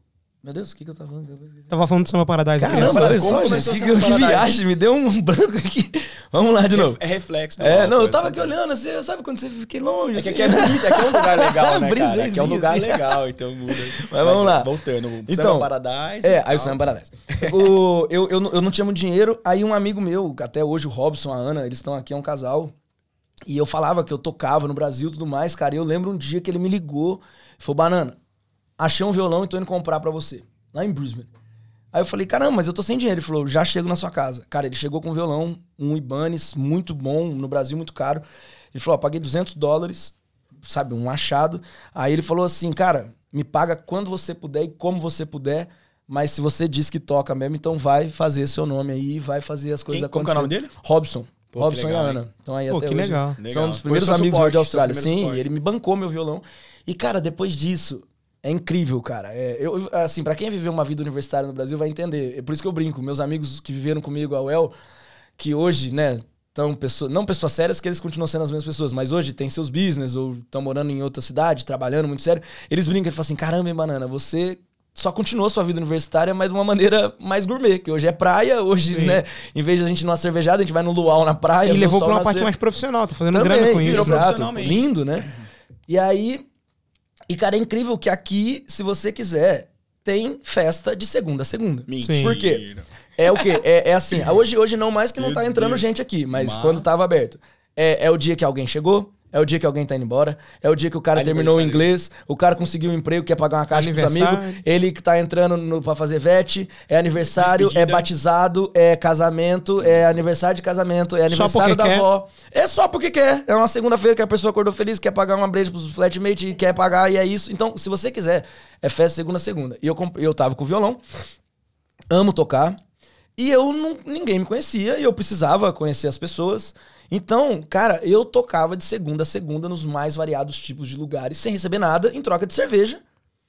C: Meu Deus, o que, que eu tava falando?
A: Tava falando do Samba Paradise. aqui.
C: Caramba,
B: Como
C: olha só, gente, que, que viagem, me deu um branco aqui. Vamos lá de novo.
B: É reflexo.
C: É, não, eu
B: coisa,
C: tava
B: tá
C: aqui olhando, assim, sabe quando você fiquei longe?
B: É que
C: assim?
B: aqui é bonito, aqui é um lugar legal, né, cara? Aqui é um
C: Briseizinho,
B: lugar
C: assim.
B: legal, então muda. Mas,
C: vamos lá.
B: Voltando, o
C: Então,
B: Samba Paradise.
C: É, aí o. Samba Paradise. o, eu, eu, não- eu não tinha muito dinheiro, aí um amigo meu, até hoje o Robson, a Ana, eles estão aqui, é um casal. E eu falava que eu tocava no Brasil e tudo mais, cara. E eu lembro um dia que ele me ligou e falou: Banana, achei um violão e tô indo comprar pra você. Lá em Brisbane. Aí eu falei, caramba, mas eu tô sem dinheiro. Ele falou, já chego na sua casa. Cara, ele chegou com um violão, um Ibanez, muito bom, no Brasil muito caro. Ele falou, ó, paguei 200 dólares, sabe, um achado. Aí ele falou assim, cara, me paga quando você puder e como você puder. Mas se você diz que toca mesmo, então vai fazer seu nome aí, vai fazer as coisas
B: Quem- como que é o
C: acontecerem.
B: nome dele?
C: Robson.
B: Pô,
C: Robson
B: legal,
C: e
B: hein?
C: Ana. Então aí
A: Pô,
C: até
A: que
C: hoje
A: legal.
C: São
B: Legal.
C: um dos
B: Foi
C: primeiros amigos
B: suporte,
C: da Austrália. Sim,
B: suporte.
C: ele me bancou meu violão. E, cara, depois disso, é incrível, cara. É, eu, assim, para quem viveu uma vida universitária no Brasil vai entender. É por isso que eu brinco. Meus amigos que viveram comigo, a UEL, que hoje, né, estão pessoas, não pessoas sérias, que eles continuam sendo as mesmas pessoas, mas hoje tem seus business ou estão morando em outra cidade, trabalhando muito sério. Eles brincam e falam assim: caramba, hein, banana, você só continuou sua vida universitária, mas de uma maneira mais gourmet, que hoje é praia, hoje,
A: Sim.
C: né, em vez de a gente ir numa cervejada, a gente vai no luau na praia.
A: E levou pra uma
C: nascer.
A: parte mais profissional, tá fazendo
C: Também,
A: grana com isso.
C: exato. Lindo, né? E aí. E, cara, é incrível que aqui, se você quiser, tem festa de segunda a segunda.
B: Mentira.
C: Por quê? É o quê? É, é assim, hoje, hoje não mais que não tá entrando gente aqui, mas,
B: Mas-
C: quando tava aberto. É, é o dia que alguém chegou, é o dia que alguém tá indo embora, é o dia que o cara terminou o inglês, o cara conseguiu um emprego, quer pagar uma caixa pros amigos, ele que tá entrando no, pra fazer VET, é aniversário, é
B: Despedida.
C: batizado, é casamento, é aniversário de casamento, é aniversário da
A: quer?
C: avó. É só porque quer. É uma segunda-feira que a pessoa acordou feliz, quer pagar uma breja pros flatmates e quer pagar, e é isso. Então, se você quiser, é festa segunda segunda. E eu, eu tava com o violão, amo tocar, e eu não, ninguém me conhecia, e eu precisava conhecer as pessoas. Então, cara, eu tocava de segunda a segunda nos mais variados tipos de lugares, sem receber nada, em troca de cerveja,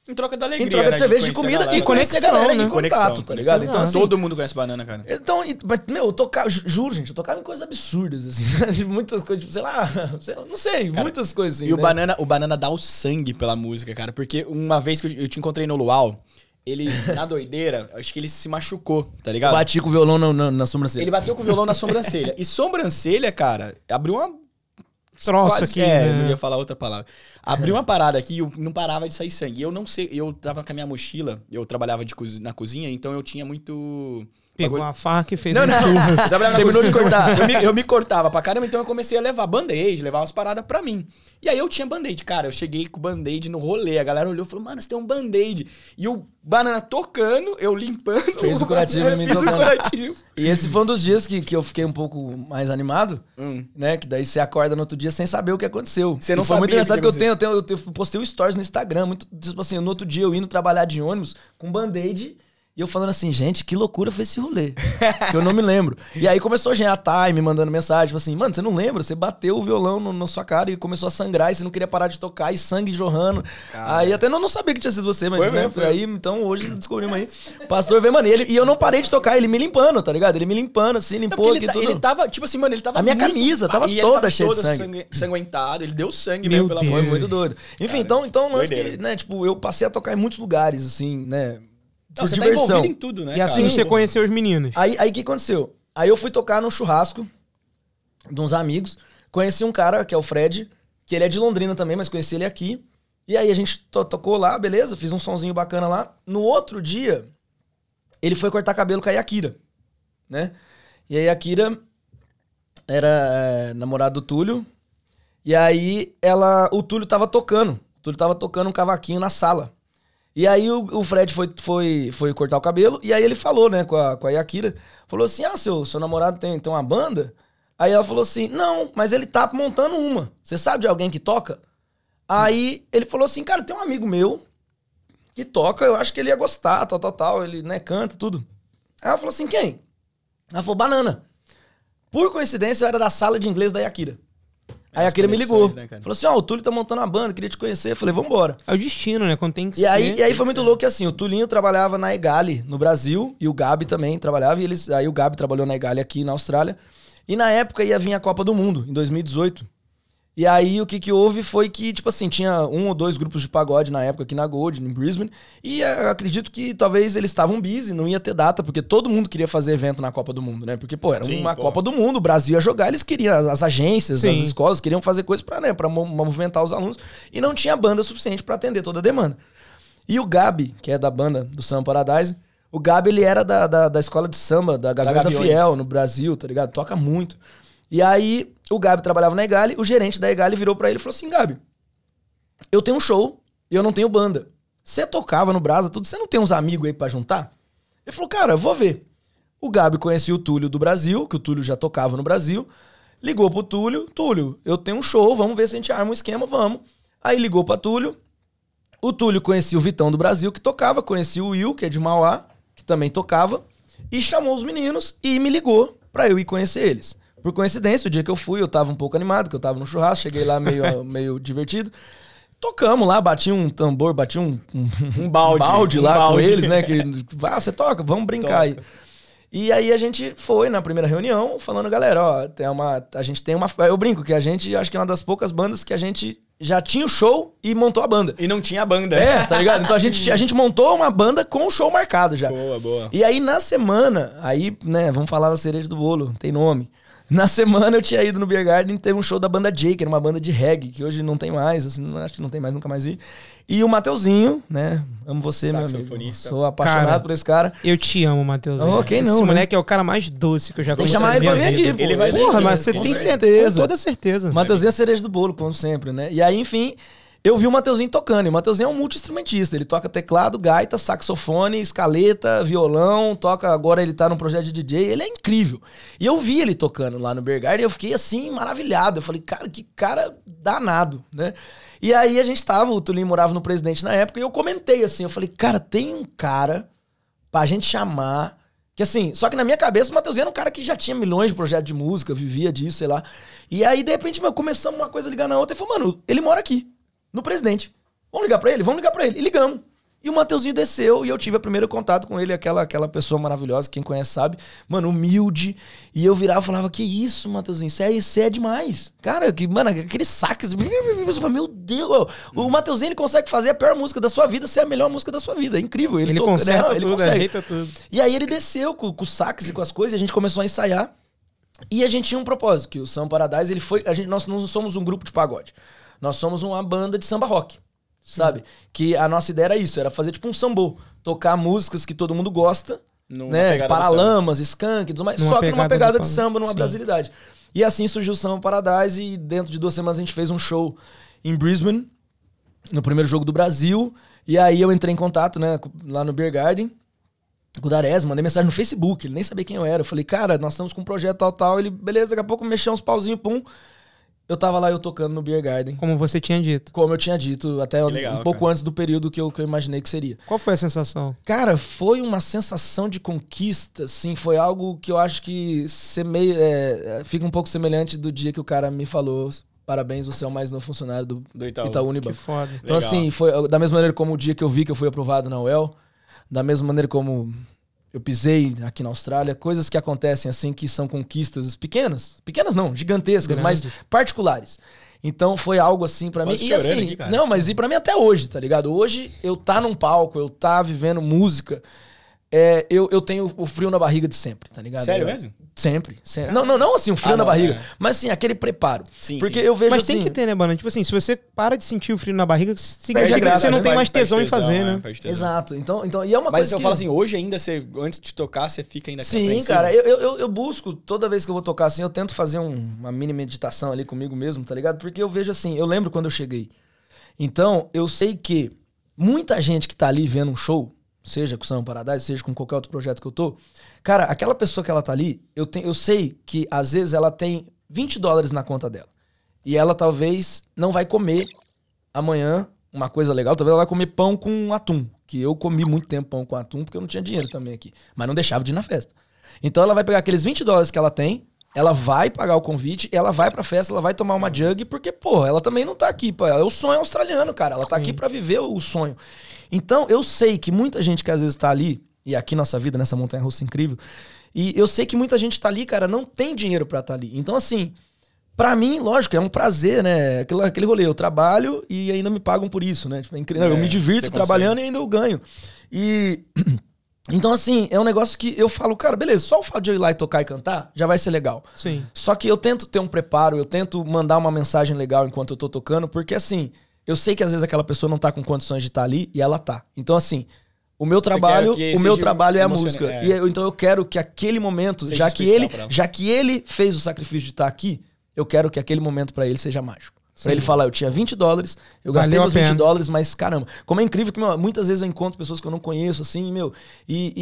B: Em troca da alegria,
C: em troca
B: né,
C: de cerveja, de, comida
B: galera,
C: e a galera
A: né?
C: em
B: Conexão,
C: contato, tá
B: conexão.
C: ligado? Então, assim,
B: Todo mundo conhece banana, cara.
C: então, e- mas, meu, eu tocava, ju- juro, gente, eu tocava em coisas absurdas, assim, muitas coisas, tipo, sei lá, sei lá, não sei, muitas coisas assim.
B: E o
C: né?
B: banana, o banana dá o sangue pela música, cara. Porque uma vez que eu, eu te encontrei no Luau, ele, na doideira, acho que ele se machucou, tá ligado?
C: Bati com o violão na, na, na sobrancelha.
B: Ele bateu com o violão na sobrancelha. E sobrancelha, cara, abriu uma.
A: Troço
B: quase-
A: aqui,
B: É,
A: né?
B: eu não ia falar outra palavra. Abriu uma parada aqui e eu não parava de sair sangue. E eu não sei, eu tava com a minha mochila, eu trabalhava de cozi- na cozinha, então eu tinha muito
A: Pegou
B: Bagulho-
A: uma faca e fez
B: Não, não. a
C: Terminou de cortar.
B: Eu me, eu me cortava pra caramba, então eu comecei a levar band-aid, levar umas paradas pra mim. E aí eu tinha band-aid. Cara, eu cheguei com band-aid no rolê. A galera olhou e falou, mano, você tem um band-aid. E o banana tocando, eu limpando.
C: Fez o curativo em mim
B: Fiz o curativo.
C: E esse foi um dos dias que, que eu fiquei um pouco mais animado,
B: Hum.
C: né? Que daí você acorda no outro dia sem saber o que aconteceu.
B: Você não
C: e foi muito
B: sabia o que
C: engraçado que, eu tenho, eu tenho, eu postei um stories no Instagram, muito, tipo assim, no outro dia eu indo trabalhar de ônibus com band-aid e eu falando assim, gente, que loucura foi esse rolê. que eu não me lembro. E aí começou a gente a Thay me mandando mensagem, tipo assim, mano, você não lembra? Você bateu o violão no- na sua cara e começou a sangrar e você não queria parar de tocar e sangue jorrando.
B: Cara.
C: Aí até não, não sabia que tinha sido você, mas
B: Foi
C: né,
B: mesmo,
C: foi aí, então hoje descobrimos aí. Pastor veio, mano, e, ele, e eu não parei de tocar, ele me limpando, tá ligado? Ele me limpando, assim,
B: Não,
C: limpou aqui
B: ele,
C: tudo.
B: ele tava, tipo assim, mano, ele tava
C: A minha
B: muito-
C: camisa tava toda
B: tava
C: cheia de sangue.
B: sangue- Sanguentado, ele deu sangue
A: Meu
B: mesmo pela
A: Deus.
C: Foi muito doido. Enfim,
B: Cara,
C: então, então lance que, né, tipo, eu passei a tocar em muitos lugares, assim, né?
B: Não, você tá
C: diversão.
B: envolvido em tudo, né,
A: E assim
B: cara?
A: você conheceu os meninos.
C: Aí o que aconteceu? Aí eu fui tocar num churrasco de uns amigos. Conheci um cara, que é o Fred, que ele é de Londrina também, mas conheci ele aqui. E aí a gente to- tocou lá, beleza, fiz um sonzinho bacana lá. No outro dia, ele foi cortar cabelo com a Yakira, né? E aí a Yakira era é, namorada do Túlio. E aí ela, o Túlio tava tocando. O Túlio tava tocando um cavaquinho na sala. E aí o, o Fred foi, foi, foi cortar o cabelo, e aí ele falou, né, com a, com a Yakira, falou assim, ah, seu, seu namorado tem, tem uma banda? Aí ela falou assim, não, mas ele tá montando uma. Você sabe de alguém que toca? Aí ele falou assim, cara, tem um amigo meu que toca, eu acho que ele ia gostar, tal, tal, tal, ele, né, canta, tudo. Aí ela falou assim, quem? Ela falou, Banana. Por coincidência, eu era da sala de inglês da Yakira. Aí a Yakira me ligou.
B: né,
C: falou assim, ó, o Túlio tá montando uma banda, queria te conhecer. Eu falei, vambora.
A: É o destino, né? Quando tem que
C: E aí,
A: ser.
C: e aí foi muito louco que assim, o Tulinho trabalhava na Egali no Brasil e o Gabi também trabalhava. E eles, aí o Gabi trabalhou na Egali aqui na Austrália. E na época ia vir a Copa do Mundo, em 2018. E aí o que que houve foi que, tipo assim, tinha um ou dois grupos de pagode na época aqui na Gold, em Brisbane. E eh, eu acredito que talvez eles estavam busy, não ia ter data, porque todo mundo queria fazer evento na Copa do Mundo, né? Porque, pô, era
B: Sim,
C: uma
B: pô.
C: Copa do Mundo, o Brasil ia jogar, eles queriam, as, as agências, as
A: Sim.
C: escolas queriam fazer coisas pra, né, pra mo- movimentar os alunos. E não tinha banda suficiente pra atender toda a demanda. E o Gabi, que é da banda do Samba Paradise, o Gabi, ele era da, da, da escola de samba, da Gaviões da,
B: Gaviões.
C: Fiel, no Brasil, tá ligado? Toca muito. E aí, o Gabi trabalhava na Egali, o gerente da Egali virou pra ele e falou assim, Gabi, eu tenho um show e eu não tenho banda. Você tocava no Brasa, tudo, você não tem uns amigos aí pra juntar? Ele falou, cara, vou ver. O Gabi conhecia o Túlio do Brasil, que o Túlio já tocava no Brasil. Ligou pro Túlio, Túlio, eu tenho um show, vamos ver se a gente arma um esquema, vamos. Aí ligou pra Túlio, o Túlio conhecia o Vitão do Brasil, que tocava, conhecia o Will, que é de Mauá, que também tocava, e chamou os meninos e me ligou pra eu ir conhecer eles. Por coincidência, o dia que eu fui, eu tava um pouco animado, que eu tava no churrasco, cheguei lá meio, meio divertido. Tocamos lá, bati um tambor, bati um, um,
B: Um balde, um
C: lá com
B: balde.
C: eles, né? Que, ah, você toca, vamos brincar aí.
B: Toca.
C: E aí a gente foi na primeira reunião falando, galera, ó, tem uma, a gente tem uma. Eu brinco que a gente, acho que é uma das poucas bandas que a gente já tinha o show e montou a banda.
B: E não tinha banda.
C: É, tá ligado? Então a gente, a gente montou uma banda com o show marcado já.
B: Boa, boa.
C: E aí na semana, aí, né, vamos falar da cereja do bolo, tem nome. Na semana eu tinha ido no Beer Garden e teve um show da banda J, que era uma banda de reggae, que hoje não tem mais, assim, acho que não tem mais, nunca mais vi. E o Mateuzinho, né? Amo você, meu amigo.
B: Saxofonista.
C: Sou apaixonado
A: Cara,
C: por esse cara.
A: Eu te amo, Matheusinho.
C: Oh, quem não,
A: Esse
C: né?
A: moleque é o cara mais doce que eu já
C: Tem que
A: conheci
C: chamar ele pra vir aqui, pô.
B: Ele vai vir,
A: Porra, mas você tem
C: certeza.
A: certeza. Com toda certeza.
C: Mateuzinho é a cereja do bolo, como sempre, né? E aí, enfim, eu vi o Mateuzinho tocando. E o Mateuzinho é um multi-instrumentista. Ele toca teclado, gaita, saxofone, escaleta, violão, toca. Agora ele tá num projeto de DJ. Ele é incrível. E eu vi ele tocando lá no Bergard e eu fiquei assim, maravilhado. Eu falei, cara, que cara danado, né? E aí a gente tava, o Tulinho morava no presidente na época, e eu comentei assim, eu falei, cara, tem um cara pra gente chamar. Que assim, só que na minha cabeça o Matheusinho era um cara que já tinha milhões de projetos de música, vivia disso, sei lá. E aí, de repente, meu, começamos uma coisa ligar na outra e falou, mano, ele mora aqui, no presidente. Vamos ligar pra ele? Vamos ligar pra ele. E ligamos. E o Mateuzinho desceu e eu tive o primeiro contato com ele, aquela, aquela pessoa maravilhosa, quem conhece sabe, mano, humilde. E eu virava e falava: Que isso, Mateuzinho, você é, é demais. Cara, que, mano, aqueles saques. Meu Deus, o Mateuzinho ele consegue fazer a pior música da sua vida ser a melhor música da sua vida. É incrível. Ele,
A: Ele
C: toca-
A: conserta
C: né? ele
A: tudo,
C: consegue.
A: ajeita tudo.
C: E aí ele desceu com, com os saques e com as coisas, e a gente começou a ensaiar. E a gente tinha um propósito, que o Samba Paradise, ele foi. A gente, nós não somos um grupo de pagode. Nós somos uma banda de samba rock. Sabe? Que a nossa ideia era isso, era fazer tipo um sambô. Tocar músicas que todo mundo gosta
B: Numa
C: né? Paralamas, skunk e tudo mais.
A: Numa
C: só que numa
A: pegada
C: de samba, numa
A: Sim.
C: brasilidade. E assim surgiu o Samba Paradise e dentro de duas semanas a gente fez um show em Brisbane, no primeiro jogo do Brasil. E aí eu entrei em contato, né, lá no Beer Garden, com o Darés, mandei mensagem no Facebook, ele nem sabia quem eu era. Eu falei, cara, nós estamos com um projeto tal, tal. Ele, beleza, daqui a pouco mexeu uns pauzinhos, pum. Eu tava lá, eu tocando no Beer Garden.
A: Como você tinha dito.
C: Como eu tinha dito, até
B: legal,
C: um pouco
B: cara.
C: antes do período que eu, que eu imaginei que seria.
A: Qual foi a sensação?
C: Cara, foi uma sensação de conquista, assim, foi algo que eu acho que semeia, é, é, fica um pouco semelhante do dia que o cara me falou, parabéns, você é o mais novo funcionário do
B: Do Itaú.
C: Itaú
A: Que
C: Unibanco.
A: foda.
C: Então,
B: Legal.
C: assim, foi da mesma maneira como o dia que eu vi que eu fui aprovado na UEL, da mesma maneira como eu pisei aqui na Austrália, coisas que acontecem assim que são conquistas pequenas, pequenas não, gigantescas, mas particulares. Então foi algo assim pra mim. E assim,
B: aqui,
C: não, mas e pra mim até hoje, tá ligado? Hoje eu tá num palco, eu tá vivendo música, é, eu, eu tenho o frio na barriga de sempre, tá ligado?
B: Sério
C: Eu-
B: mesmo?
C: Sempre. sempre. Não, não, não assim, um frio
B: Ah,
C: na
B: não,
C: barriga,
B: é.
C: mas assim, aquele preparo.
B: Sim,
C: Porque
B: sim.
C: eu vejo
A: Mas
C: assim,
A: tem que ter, né, Bana? Tipo assim, se você para de sentir o frio na barriga, significa que
C: graça,
A: você não
C: né?
A: tem mais
B: Perde
A: tesão em fazer,
B: é,
A: né?
B: tesão.
C: Exato. Então, então, e é uma
B: Mas
C: coisa
B: eu
C: que...
B: falo assim, hoje ainda você, antes de tocar, você fica ainda
C: Sim, cara, eu, eu, eu- eu busco, toda vez que eu vou tocar assim, eu tento fazer um- uma mini meditação ali comigo mesmo, tá ligado? Porque eu vejo assim, eu lembro quando eu cheguei. Então, eu sei que muita gente que tá ali vendo um show, seja com o Samba Paradise, seja com qualquer outro projeto que eu tô, cara, aquela pessoa que ela tá ali, eu, tenho, eu sei que às vezes ela tem 20 dólares na conta dela. E ela talvez não vai comer amanhã uma coisa legal, talvez ela vai comer pão com atum. Que eu comi muito tempo pão com atum porque eu não tinha dinheiro também aqui. Mas não deixava de ir na festa. Então ela vai pegar aqueles 20 dólares que ela tem, ela vai pagar o convite, ela vai pra festa, ela vai tomar uma jug, porque, pô, ela também não tá aqui. Pô, é o sonho australiano, cara. Ela tá aqui pra viver o sonho. Então eu sei que muita gente que às vezes tá ali, e aqui nossa vida, nessa montanha russa incrível, e eu sei que muita gente tá ali, cara, não tem dinheiro pra estar tá ali. Então, assim, Pra mim, lógico, é um prazer, né? Aquele, aquele rolê, eu trabalho e ainda me pagam por isso, né? Tipo, é incrível. eu
B: É,
C: me divirto
B: você
C: trabalhando e ainda eu ganho. E. Então, assim, é um negócio que eu falo, cara, beleza, só o fato de eu ir lá e tocar e cantar já vai ser legal.
A: Sim.
C: Só que eu tento ter um preparo, eu tento mandar uma mensagem legal enquanto eu tô tocando, porque assim, eu sei que às vezes aquela pessoa não tá com condições de estar ali e ela tá. Então, assim, o meu trabalho, o meu trabalho é a música.
B: é.
C: E eu- então eu quero que aquele momento,
B: Seja
C: já que ele, já que ele fez o sacrifício de estar aqui, eu quero que aquele momento pra ele seja mágico. Pra ele falar, eu tinha 20 dólares, eu gastei
A: Valeu a
C: meus 20
A: pena.
C: dólares, mas caramba, como é incrível que meu, muitas vezes eu encontro pessoas que eu não conheço, assim, meu, e,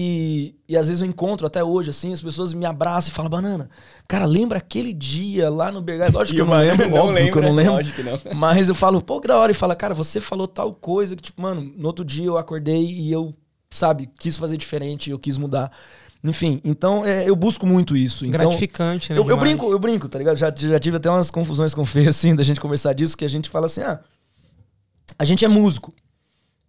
C: e, e às vezes eu encontro até hoje, assim, as pessoas me abraçam e falam, banana, cara, lembra aquele dia lá no Bergai? Lógico que eu
B: o
C: não lembro,
B: não
C: óbvio que eu não
B: lembra,
C: lembro.
B: lógico que não.
C: Mas eu falo, pô, que da hora. E fala, cara, você falou tal coisa que, tipo, mano, no outro dia eu acordei e eu, sabe, quis fazer diferente, eu quis mudar. Enfim, então é, eu busco muito isso. Então,
A: Gratificante, né?
C: eu, eu brinco, eu brinco, tá ligado? Já, já tive até umas confusões com o Fê, assim, da gente conversar disso, que a gente fala assim, ah, a gente é músico.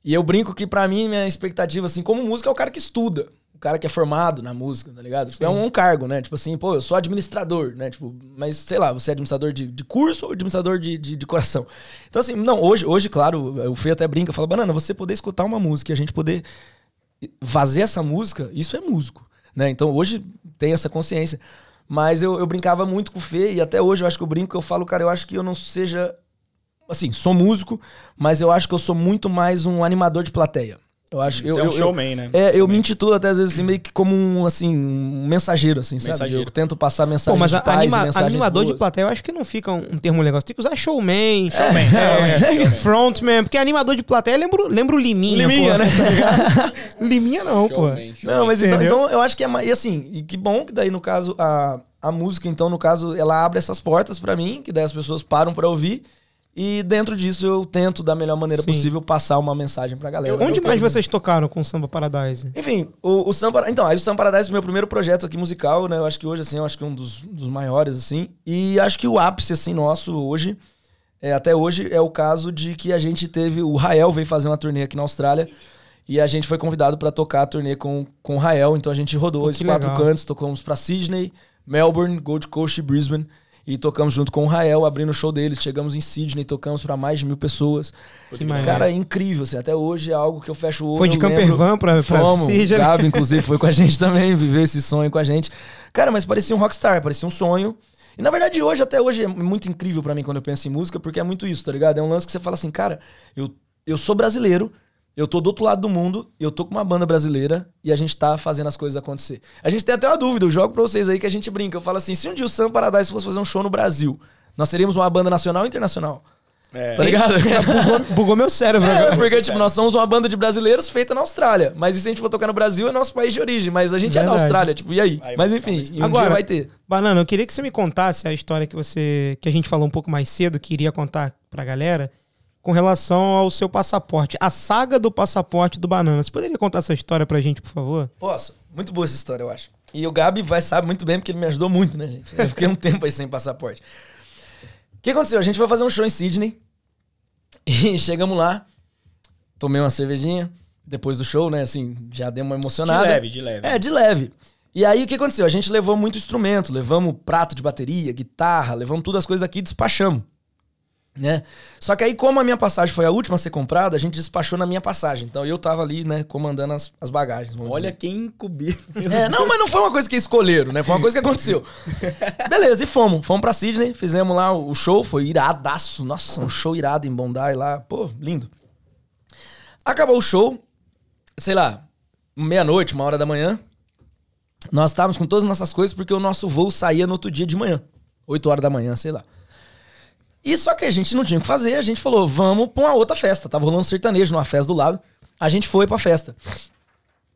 C: E eu brinco que pra mim, minha expectativa, assim, como músico, é o cara que estuda. O cara que é formado na música, tá ligado? Tipo, é um, um cargo, né? Tipo assim, pô, eu sou administrador, né? Tipo, mas sei lá, você é administrador de, de curso ou administrador de, de, de coração? Então, assim, não, hoje, hoje, claro, o Fê até brinca, fala, Banana, você poder escutar uma música e a gente poder fazer essa música, isso é músico, né? Então hoje tem essa consciência. Mas eu, eu brincava muito com o Fê e até hoje eu acho que eu brinco, eu falo, cara, eu acho que eu não seja. Assim, sou músico, mas eu acho que eu sou muito mais um animador de plateia. Eu acho eu,
B: Você é um
C: eu- eu-
B: showman, né?
C: É, eu
B: Showman.
C: me intitulo até às vezes assim, meio que como um, assim, um mensageiro, assim, sabe?
B: Mensageiro.
C: Eu tento passar
A: Pô,
C: mensagens
A: mas
C: de
A: a,
C: paz,
A: anima-
C: mensagens
A: animador de
C: boas.
A: plateia, eu acho que não fica um, um termo legal. Você tem que usar showman.
B: Showman,
A: é,
B: showman,
A: é,
B: showman.
A: frontman. Porque animador de plateia, lembra, lembra o Liminha,
C: Liminha,
A: pô.
C: né?
A: Liminha não, pô.
B: Showman.
C: Não, mas então, então eu acho que é mais. E assim, e que bom que daí, no caso, a, a música, então, no caso, ela abre essas portas pra mim, que daí as pessoas param pra ouvir. E dentro disso eu tento, da melhor maneira
A: Sim.
C: possível, passar uma mensagem pra galera.
B: Eu-
A: Onde
B: eu-
A: mais vocês tocaram com o Samba Paradise?
C: Enfim, o, o Samba. Então, aí o Samba Paradise foi meu primeiro projeto aqui musical, né? Eu acho que hoje, assim, eu acho que é um dos, dos maiores, assim. E acho que o ápice, assim, nosso hoje, é, até hoje, é o caso de que a gente teve. O Rael veio fazer uma turnê aqui na Austrália. E a gente foi convidado pra tocar a turnê com, com o Rael. Então a gente rodou
A: Pô,
C: os quatro
A: legal.
C: cantos, tocamos pra Sydney, Melbourne, Gold Coast e Brisbane. E tocamos junto com o Rael, abrindo o show deles. Chegamos em Sydney, tocamos pra mais de mil pessoas.
A: Que.
C: Cara, é incrível, assim. Até hoje é algo que eu fecho o olho.
A: Foi de
C: eu
A: camper
C: lembro-
A: van pra, pra
C: Fomos.
A: Sydney?
C: Gabi, inclusive, foi com a gente também, viver esse sonho com a gente. Cara, mas parecia um rockstar, parecia um sonho. E na verdade, hoje, até hoje, é muito incrível pra mim quando eu penso em música, porque é muito isso, tá ligado? É um lance que você fala assim, cara, eu, eu sou brasileiro, Eu tô do outro lado do mundo, eu tô com uma banda brasileira e a gente tá fazendo as coisas acontecer. A gente tem até uma dúvida, eu jogo pra vocês aí que a gente brinca. Eu falo assim: se um dia o Sam Paradise fosse fazer um show no Brasil, nós seríamos uma banda nacional ou internacional?
B: É.
C: Tá ligado?
A: Bugou, bugou meu cérebro
C: É, porque,
B: Sério.
C: tipo, nós somos uma banda de brasileiros feita na Austrália. Mas e se a gente for tocar no Brasil, é nosso país de origem. Mas a gente é da
A: Verdade.
C: Austrália, tipo, e aí?
B: Aí
C: mas enfim, um
A: Agora-
C: dia vai ter.
A: Banana, eu queria que você me contasse a história que você que a gente falou um pouco mais cedo, que iria contar pra galera, com relação ao seu passaporte. A saga do passaporte do Banana. Você poderia contar essa história pra gente, por favor?
C: Posso? Muito boa essa história, eu acho. E o Gabi vai sabe muito bem, porque ele me ajudou muito, né, gente? Eu fiquei um tempo aí sem passaporte. O que aconteceu? A gente foi fazer um show em Sydney. E chegamos lá. Tomei uma cervejinha. Depois do show, né? Assim, já dei uma
B: De
C: emocionada.
B: leve, de leve.
C: É, de leve. E aí o que aconteceu? A gente levou muito instrumento, levamos prato de bateria, guitarra, levamos todas as coisas aqui e despachamos. Né? Só que aí, como a minha passagem foi a última a ser comprada, a gente despachou na minha passagem. Então eu tava ali, né, comandando as, as bagagens.
B: Olha
C: dizer.
B: quem incubia.
C: É, não, mas não foi uma coisa que escolheram, né? Foi uma coisa que aconteceu. Beleza, e fomos. Fomos pra Sydney, fizemos lá o show, foi iradaço. Nossa, um show irado em Bondi lá. Pô, lindo. Acabou o show, sei lá, meia-noite, uma hora da manhã. Nós estávamos com todas as nossas coisas porque o nosso voo saía no outro dia de manhã. 8 horas da manhã, sei lá. E só que a gente não tinha o que fazer, a gente falou, vamos pra uma outra festa. Tava rolando um sertanejo numa festa do lado. A gente foi pra festa.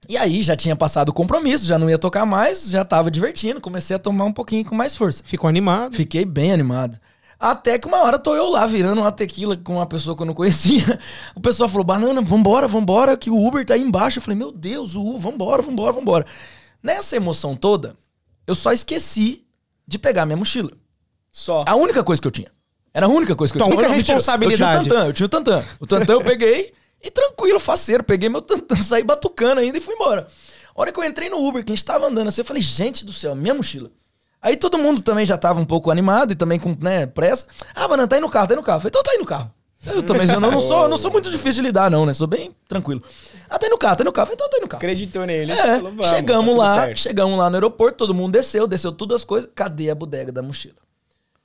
C: E aí já tinha passado o compromisso, já não ia tocar mais, já tava divertindo, comecei a tomar um pouquinho com mais força.
A: Ficou animado?
C: Fiquei bem animado. Até que uma hora tô eu lá virando uma tequila com uma pessoa que eu não conhecia. O pessoal falou: Banana, vambora, vambora, que o Uber tá aí embaixo. Eu falei: Meu Deus, o Uber, vambora, vambora, vambora. Nessa emoção toda, eu só esqueci de pegar minha mochila.
B: Só.
C: A única coisa que eu tinha. Era a única coisa que eu
A: Tua
C: tinha.
A: única
C: mentira.
A: responsabilidade.
C: Eu tinha o tantã, eu tinha o tantã. O tantã eu peguei e tranquilo, faceiro. Peguei meu tantã, saí batucando ainda e fui embora. A hora que eu entrei no Uber, que a gente tava andando assim, eu falei, gente do céu, minha mochila. Aí todo mundo também já tava um pouco animado e também com, né, pressa. Ah, mano, tá aí no carro, tá aí no carro. Eu falei, então tá aí no carro. Eu também eu não, não sou, não sou muito difícil de lidar, não, né? Sou bem tranquilo. Ah, tá aí no carro, tá aí no carro. Eu falei, então tá aí no carro.
B: Acreditou neles.
C: É,
B: falou, vamos,
C: chegamos
B: tá
C: lá,
B: certo.
C: chegamos lá no aeroporto, todo mundo desceu, desceu todas as coisas. Cadê a bodega da mochila?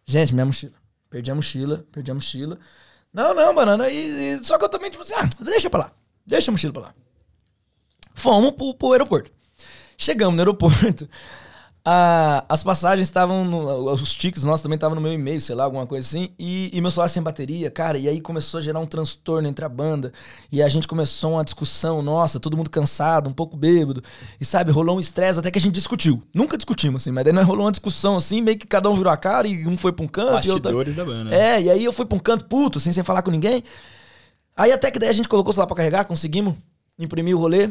C: Gente, minha mochila. Perdi a mochila, perdi a mochila. Não, não, banana. E, e- só que eu também, tipo assim, ah, deixa pra lá. Deixa a mochila pra lá. Fomos pro, pro aeroporto. Chegamos no aeroporto. A- as passagens estavam. no- Os tickets nossos também estavam no meu e-mail, sei lá, alguma coisa assim. E, e meu celular sem bateria, cara. E aí começou a gerar um transtorno entre a banda. E a gente começou uma discussão, nossa, todo mundo cansado, um pouco bêbado. E sabe, rolou um estresse até que a gente discutiu. Nunca discutimos, assim, mas daí nós rolou uma discussão assim, meio que cada um virou a cara e um foi pra um canto e outro.
B: Bastidores da banda.
C: É, e aí eu fui pra um canto puto, assim, sem falar com ninguém. Aí até que daí a gente colocou o celular pra carregar, conseguimos imprimir o rolê.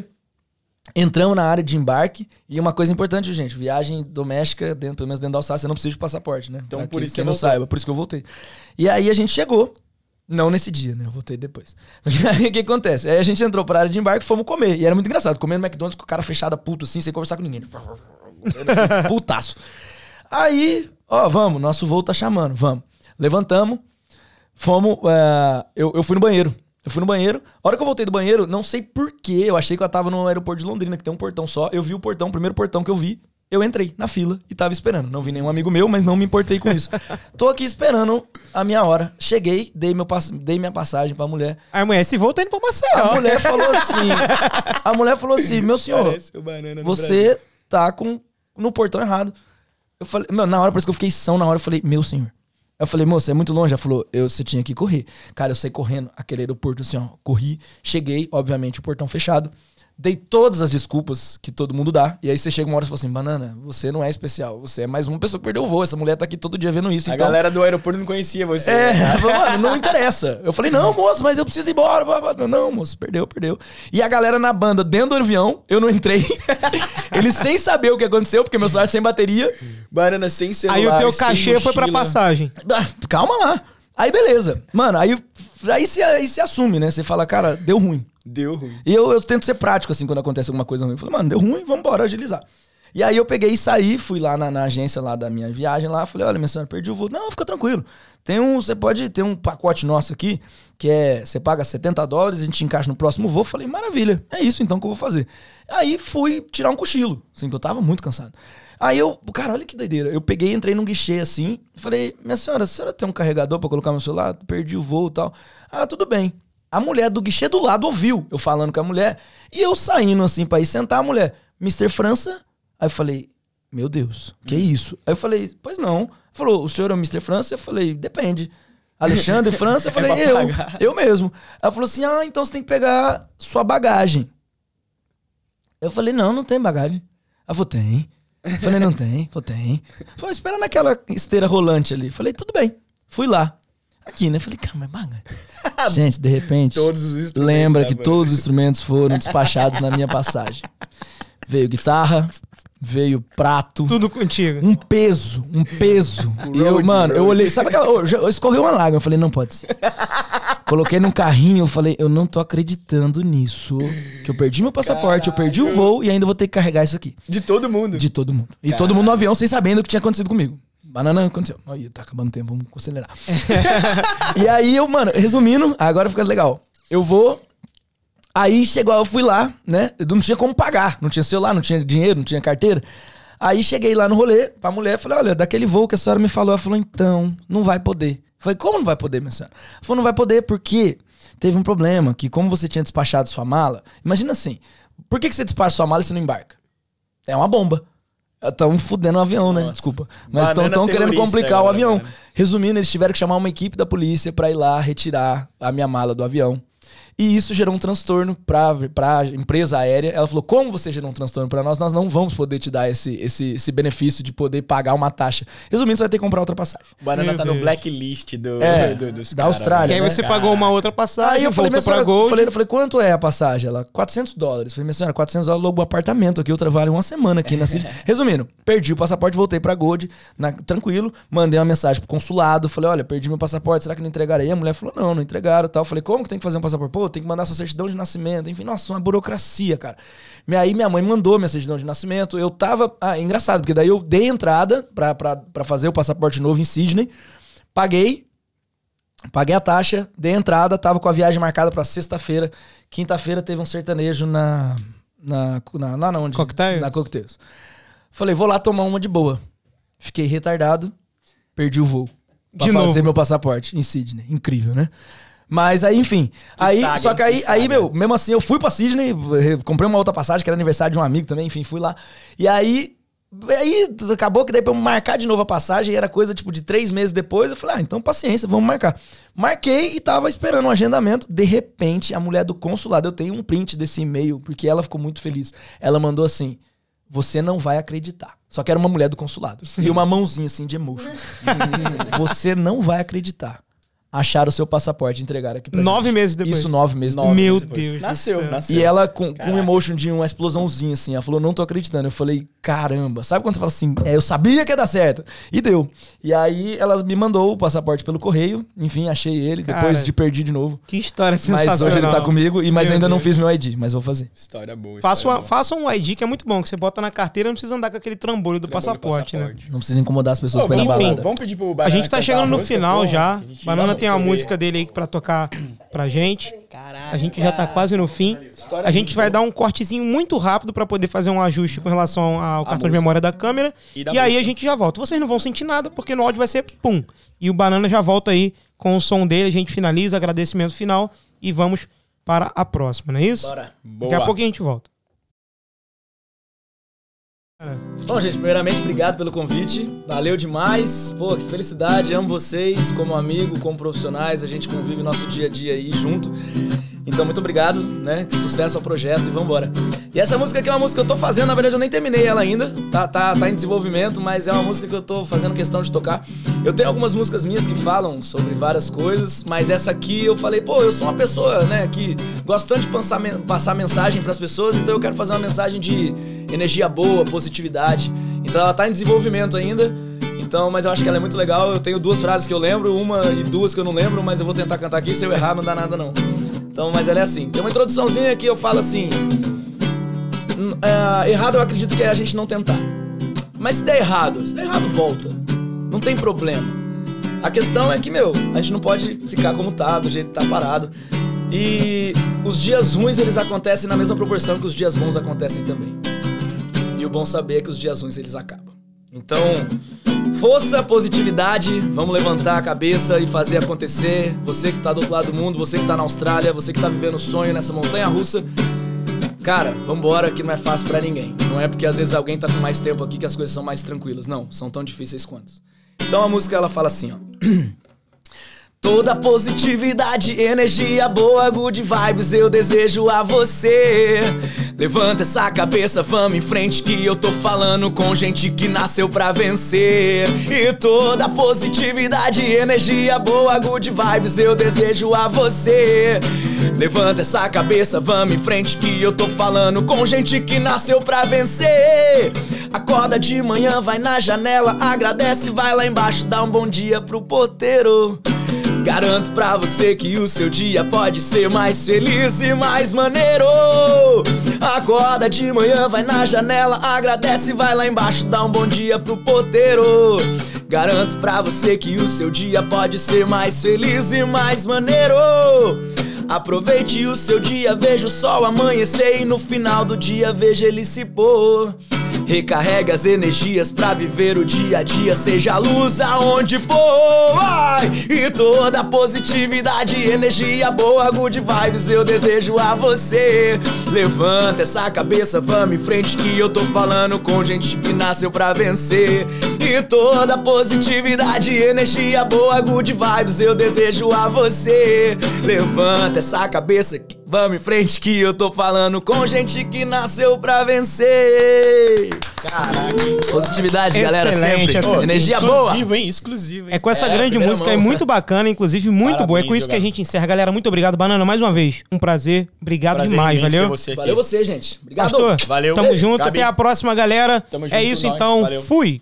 C: Entramos na área de embarque. E uma coisa importante, gente: viagem doméstica, dentro, pelo menos dentro da Alsácia, você não precisa de passaporte, né?
B: Então,
C: Pra
B: por
C: quem-
B: isso
C: quem
B: você
C: não saiba, por isso que eu voltei. E aí a gente chegou. Não nesse dia, né? Eu voltei depois. Aí o que acontece? Aí a gente entrou pra área de embarque e fomos comer. E era muito engraçado, comendo McDonald's com o cara fechado, puto assim, sem conversar com ninguém. Assim, Putaço. Aí, ó, vamos, nosso voo tá chamando, vamos. Levantamos, fomos. é, eu, eu fui no banheiro. Eu fui no banheiro. A hora que eu voltei do banheiro, não sei porquê, eu achei que eu tava no aeroporto de Londrina, que tem um portão só. Eu vi o portão, o primeiro portão que eu vi. Eu entrei na fila e tava esperando. Não vi nenhum amigo meu, mas não me importei com isso. Tô aqui esperando a minha hora. Cheguei, dei, meu pass- dei minha passagem pra mulher.
A: Aí, mulher, esse voo tá indo pra Maceió.
C: A mulher falou assim: A mulher falou assim, meu senhor,
B: do Brasil.
C: você tá com no portão errado. Eu falei, meu, na hora, parece que eu fiquei são na hora, eu falei, meu senhor. Eu falei, moça, é muito longe. Ela falou, eu, você tinha que correr. Cara, eu saí correndo, aquele aeroporto assim, ó. Corri, cheguei, obviamente, o portão fechado. Dei todas as desculpas que todo mundo dá. E aí você chega uma hora e fala assim, banana, você não é especial. Você é mais uma pessoa que perdeu o voo. Essa mulher tá aqui todo dia vendo isso.
B: A
C: então...
B: galera do aeroporto não conhecia você.
C: É, falou, mano, não interessa. Eu falei, não, moço, mas eu preciso ir embora. Não, moço, perdeu, perdeu. E a galera na banda, dentro do avião, eu não entrei. Eles sem saber o que aconteceu, porque meu celular sem bateria.
B: Banana sem celular.
A: Aí o teu cachê foi pra passagem.
C: Ah, calma lá. Aí beleza. Mano, aí, aí, se, aí se assume, né? Você fala, cara, deu ruim.
B: Deu ruim.
C: E eu, eu tento ser prático, assim, quando acontece alguma coisa ruim. Eu falei, mano, deu ruim, vamos agilizar. E aí eu peguei e saí, fui lá na, na agência lá da minha viagem lá, falei, olha, minha senhora, perdi o voo. Não, fica tranquilo. Tem um, você pode ter um pacote nosso aqui, que é, você paga 70 dólares, a gente encaixa no próximo voo. Falei, maravilha, é isso então que eu vou fazer. Aí fui tirar um cochilo, assim, que eu tava muito cansado. Aí eu, cara, olha que doideira. Eu peguei, entrei num guichê assim, falei, minha senhora, a senhora tem um carregador pra colocar meu celular? Perdi o voo e tal. Ah, tudo bem. A mulher do guichê do lado ouviu eu falando com a mulher. E eu saindo assim pra ir sentar, a mulher, Mr. França. Aí eu falei, meu Deus, que isso? Aí eu falei, pois não. Falou, o senhor é o Mr. França? Eu falei, depende. Alexandre França? Eu falei,
B: pra
C: eu, eu mesmo. Ela falou assim, ah, então você tem que pegar sua bagagem. Eu falei, não, não tem bagagem. Ela falou, tem. Eu falei, não tem. Falou, tem. Falei, espera naquela esteira rolante ali. Falei, tudo bem. Fui lá. Aqui, né? Falei, cara, mas bagagem. Gente, de repente,
B: Todos os instrumentos
C: lembra que todos os instrumentos foram despachados na minha passagem. Veio guitarra, veio prato,
A: Tudo contigo.
C: um peso, um peso. E eu, mano, eu olhei, sabe aquela. já- Escorreu uma lágrima. Eu falei, não pode ser. Coloquei num carrinho, eu falei, eu não tô acreditando nisso. Que eu perdi meu passaporte, eu perdi o voo e ainda vou ter que carregar isso aqui.
B: De todo mundo.
C: De todo mundo. E todo mundo no avião sem sabendo o que tinha acontecido comigo. Banana aconteceu. Aí, tá acabando o tempo, vamos acelerar. e aí eu, mano, resumindo, agora fica legal. Eu vou. Aí chegou, eu fui lá, né? Eu não tinha como pagar. Não tinha celular, não tinha dinheiro, não tinha carteira. Aí cheguei lá no rolê pra mulher, falei, olha, daquele voo que a senhora me falou, ela falou, então, não vai poder. Eu falei, como não vai poder, minha senhora? Ela falou, não vai poder porque teve um problema, que como você tinha despachado sua mala, imagina assim, por que, que você despacha sua mala e você não embarca? É uma bomba. Estão fudendo o avião, né?
B: Nossa.
C: Desculpa. Mas estão
B: Banana
C: querendo complicar o
B: agora,
C: avião.
B: né?
C: Resumindo, eles tiveram que chamar uma equipe da polícia pra ir lá retirar a minha mala do avião. E isso gerou um transtorno pra, pra empresa aérea. Ela falou: como você gerou um transtorno pra nós, nós não vamos poder te dar esse, esse, esse benefício de poder pagar uma taxa. Resumindo, você vai ter que comprar outra passagem.
B: O Banana
A: Meu
B: tá no
A: Deus.
B: blacklist do,
C: É,
B: do- dos
C: da
B: cara,
C: Austrália,
A: E aí
C: né?
A: você pagou uma outra passagem,
C: Aí eu falei,
A: voltou pra
C: senhora,
A: Gold.
C: falei, eu falei, quanto é a passagem? Ela, 400 dólares. Eu falei, minha senhora, 400 dólares, logo um apartamento aqui, eu trabalho uma semana aqui na cidade. Resumindo, perdi o passaporte, voltei pra Gold, na- tranquilo, mandei uma mensagem pro consulado, falei, olha, perdi meu passaporte, será que não entregaram aí? A mulher falou, não, não entregaram e tal. Eu falei, como que tem que fazer um passaporte? Pô, tem que mandar sua certidão de nascimento, enfim, nossa, uma burocracia, cara. E aí minha mãe mandou minha certidão de nascimento, eu tava, ah, engraçado, porque daí eu dei entrada pra, pra, pra fazer o passaporte novo em Sydney, paguei, Paguei a taxa, dei a entrada, tava com a viagem marcada pra sexta-feira. Quinta-feira teve um sertanejo na. Na. na, na, na onde?
A: Cocktails?
C: Na Cocktails. Falei, vou lá tomar uma de boa. Fiquei retardado, perdi o voo. Pra
A: De
C: fazer
A: novo.
C: meu passaporte em Sydney. Incrível, né? Mas aí, enfim. aí,
B: saga,
C: só que aí,
B: Que
C: aí, meu, mesmo assim, eu fui pra Sydney, comprei uma outra passagem, que era aniversário de um amigo também, enfim, fui lá. E aí. Aí acabou que daí pra eu marcar de novo a passagem, era coisa tipo de três meses depois. Eu falei, ah, então paciência, vamos marcar. Marquei e tava esperando um agendamento. De repente, a mulher do consulado, eu tenho um print desse e-mail, porque ela ficou muito feliz. Ela mandou assim: Você não vai acreditar. Só que era uma mulher do consulado. E uma mãozinha assim de emotion. Você não vai acreditar. Acharam o seu passaporte e entregaram aqui pra
A: Nove
C: gente.
A: meses depois.
C: Isso, nove meses
B: Nove.
A: Meu
B: depois.
A: Deus do
B: Nasceu, nasceu.
C: E ela com, com um emotion de uma explosãozinha, assim. Ela falou, não tô acreditando. Eu falei, caramba. Sabe quando você fala assim, é, eu sabia que ia dar certo. E deu. E aí ela me mandou o passaporte pelo correio. Enfim, achei ele.
A: Cara.
C: Depois de perdi de novo.
A: Que história sensacional.
C: Mas hoje ele tá comigo. E, mas
A: Meu
C: ainda não
A: Deus.
C: fiz meu ID. Mas vou fazer.
B: História boa.
A: Faça,
B: história
A: uma, faça um ID que é muito bom, que você bota na carteira e não precisa andar com aquele trambolho do.
B: Trambolho
A: passaporte, né?
C: Não precisa incomodar as pessoas
B: Ô,
C: pela
A: enfim.
C: balada.
B: vamos pedir pro
A: A gente tá chegando no final já.
B: a gente-
A: Banana
B: vamos
A: tem uma música dele aí pra tocar pra gente.
B: Caraca.
A: A gente já tá quase no fim. A gente vai dar um cortezinho muito rápido pra poder fazer um ajuste com relação ao cartão de memória da câmera.
B: E
A: E,
B: da
A: aí
B: música.
A: a gente já volta. Vocês não vão sentir nada, porque no áudio vai ser pum. E o Banana já volta aí com o som dele. A gente finaliza, agradecimento final e vamos para a próxima, não é isso?
C: Bora.
A: Daqui a pouquinho a gente volta.
C: Bom, gente, primeiramente, obrigado pelo convite. Valeu demais. Pô, que felicidade. Amo vocês como amigo, como profissionais. A gente convive nosso dia a dia aí junto. Então, muito obrigado, né? Sucesso ao projeto e vambora. E essa música aqui é uma música que eu tô fazendo, na verdade eu nem terminei ela ainda. Tá, tá, tá em desenvolvimento, mas é uma música que eu tô fazendo questão de tocar. Eu tenho algumas músicas minhas que falam sobre várias coisas, mas essa aqui eu falei, pô, eu sou uma pessoa, né, que gosto tanto de passar, passar mensagem pras pessoas, então eu quero fazer uma mensagem de energia boa, positividade. Então ela tá em desenvolvimento ainda. Então, mas eu acho que ela é muito legal. Eu tenho duas frases que eu lembro, uma e duas que eu não lembro, mas eu vou tentar cantar aqui. Se eu errar, não dá nada não. Então, mas ela é assim. Tem uma introduçãozinha que eu falo assim. "Hum, é, errado eu acredito que é a gente não tentar. Mas se der errado, se der errado, volta. Não tem problema. A questão é que, meu, a gente não pode ficar como tá, do jeito que tá parado. E os dias ruins, eles acontecem na mesma proporção que os dias bons acontecem também. E o bom saber é que os dias ruins, eles acabam. Então, Força, positividade, vamos levantar a cabeça e fazer acontecer. Você que tá do outro lado do mundo, você que tá na Austrália, você que tá vivendo o sonho nessa montanha russa. Cara, vambora que não é fácil pra ninguém. Não é porque às vezes alguém tá com mais tempo aqui que as coisas são mais tranquilas. Não, são tão difíceis quanto. Então a música ela fala assim, ó. Toda positividade, energia boa, good vibes eu desejo a você. Levanta essa cabeça, vamos em frente que eu tô falando com gente que nasceu pra vencer. E toda positividade, energia boa, good vibes eu desejo a você. Levanta essa cabeça, vamos em frente que eu tô falando com gente que nasceu pra vencer. Acorda de manhã, vai na janela, agradece, vai lá embaixo, dá um bom dia pro porteiro. Garanto pra você que o seu dia pode ser mais feliz e mais maneiro. Acorda de manhã, vai na janela, agradece, vai lá embaixo, dá um bom dia pro porteiro. Garanto pra você que o seu dia pode ser mais feliz e mais maneiro. Aproveite o seu dia, veja o sol amanhecer e no final do dia veja ele se pôr. Recarrega as energias pra viver o dia a dia, seja a luz aonde for. Ai, e toda positividade, energia boa, good vibes eu desejo a você. Levanta essa cabeça, vamos em frente que eu tô falando com gente que nasceu pra vencer. E toda positividade, energia boa, good vibes eu desejo a você. Levanta essa cabeça, vamos em frente que eu tô falando com gente que nasceu pra vencer.
B: Caraca.
C: Positividade, galera,
A: Excelente,
C: sempre.
A: excelente.
C: Energia boa.
B: Exclusivo, hein? Exclusivo, hein?
A: É com essa
C: É,
A: grande música,
C: mão.
A: é muito bacana, inclusive muito boa. É com
B: Parabéns,
A: isso que a gente encerra. Galera, muito obrigado. Banana, mais uma vez, um prazer. Obrigado
B: Prazer
A: demais, valeu?
B: você aqui.
C: Valeu você, gente. Obrigado.
A: Pastor,
B: Valeu.
A: tamo
B: Beijo.
A: junto.
B: Gabi.
A: Até a próxima, galera.
B: Tamo
A: é
B: junto,
A: isso,
B: nós.
A: então.
B: Valeu.
A: Fui.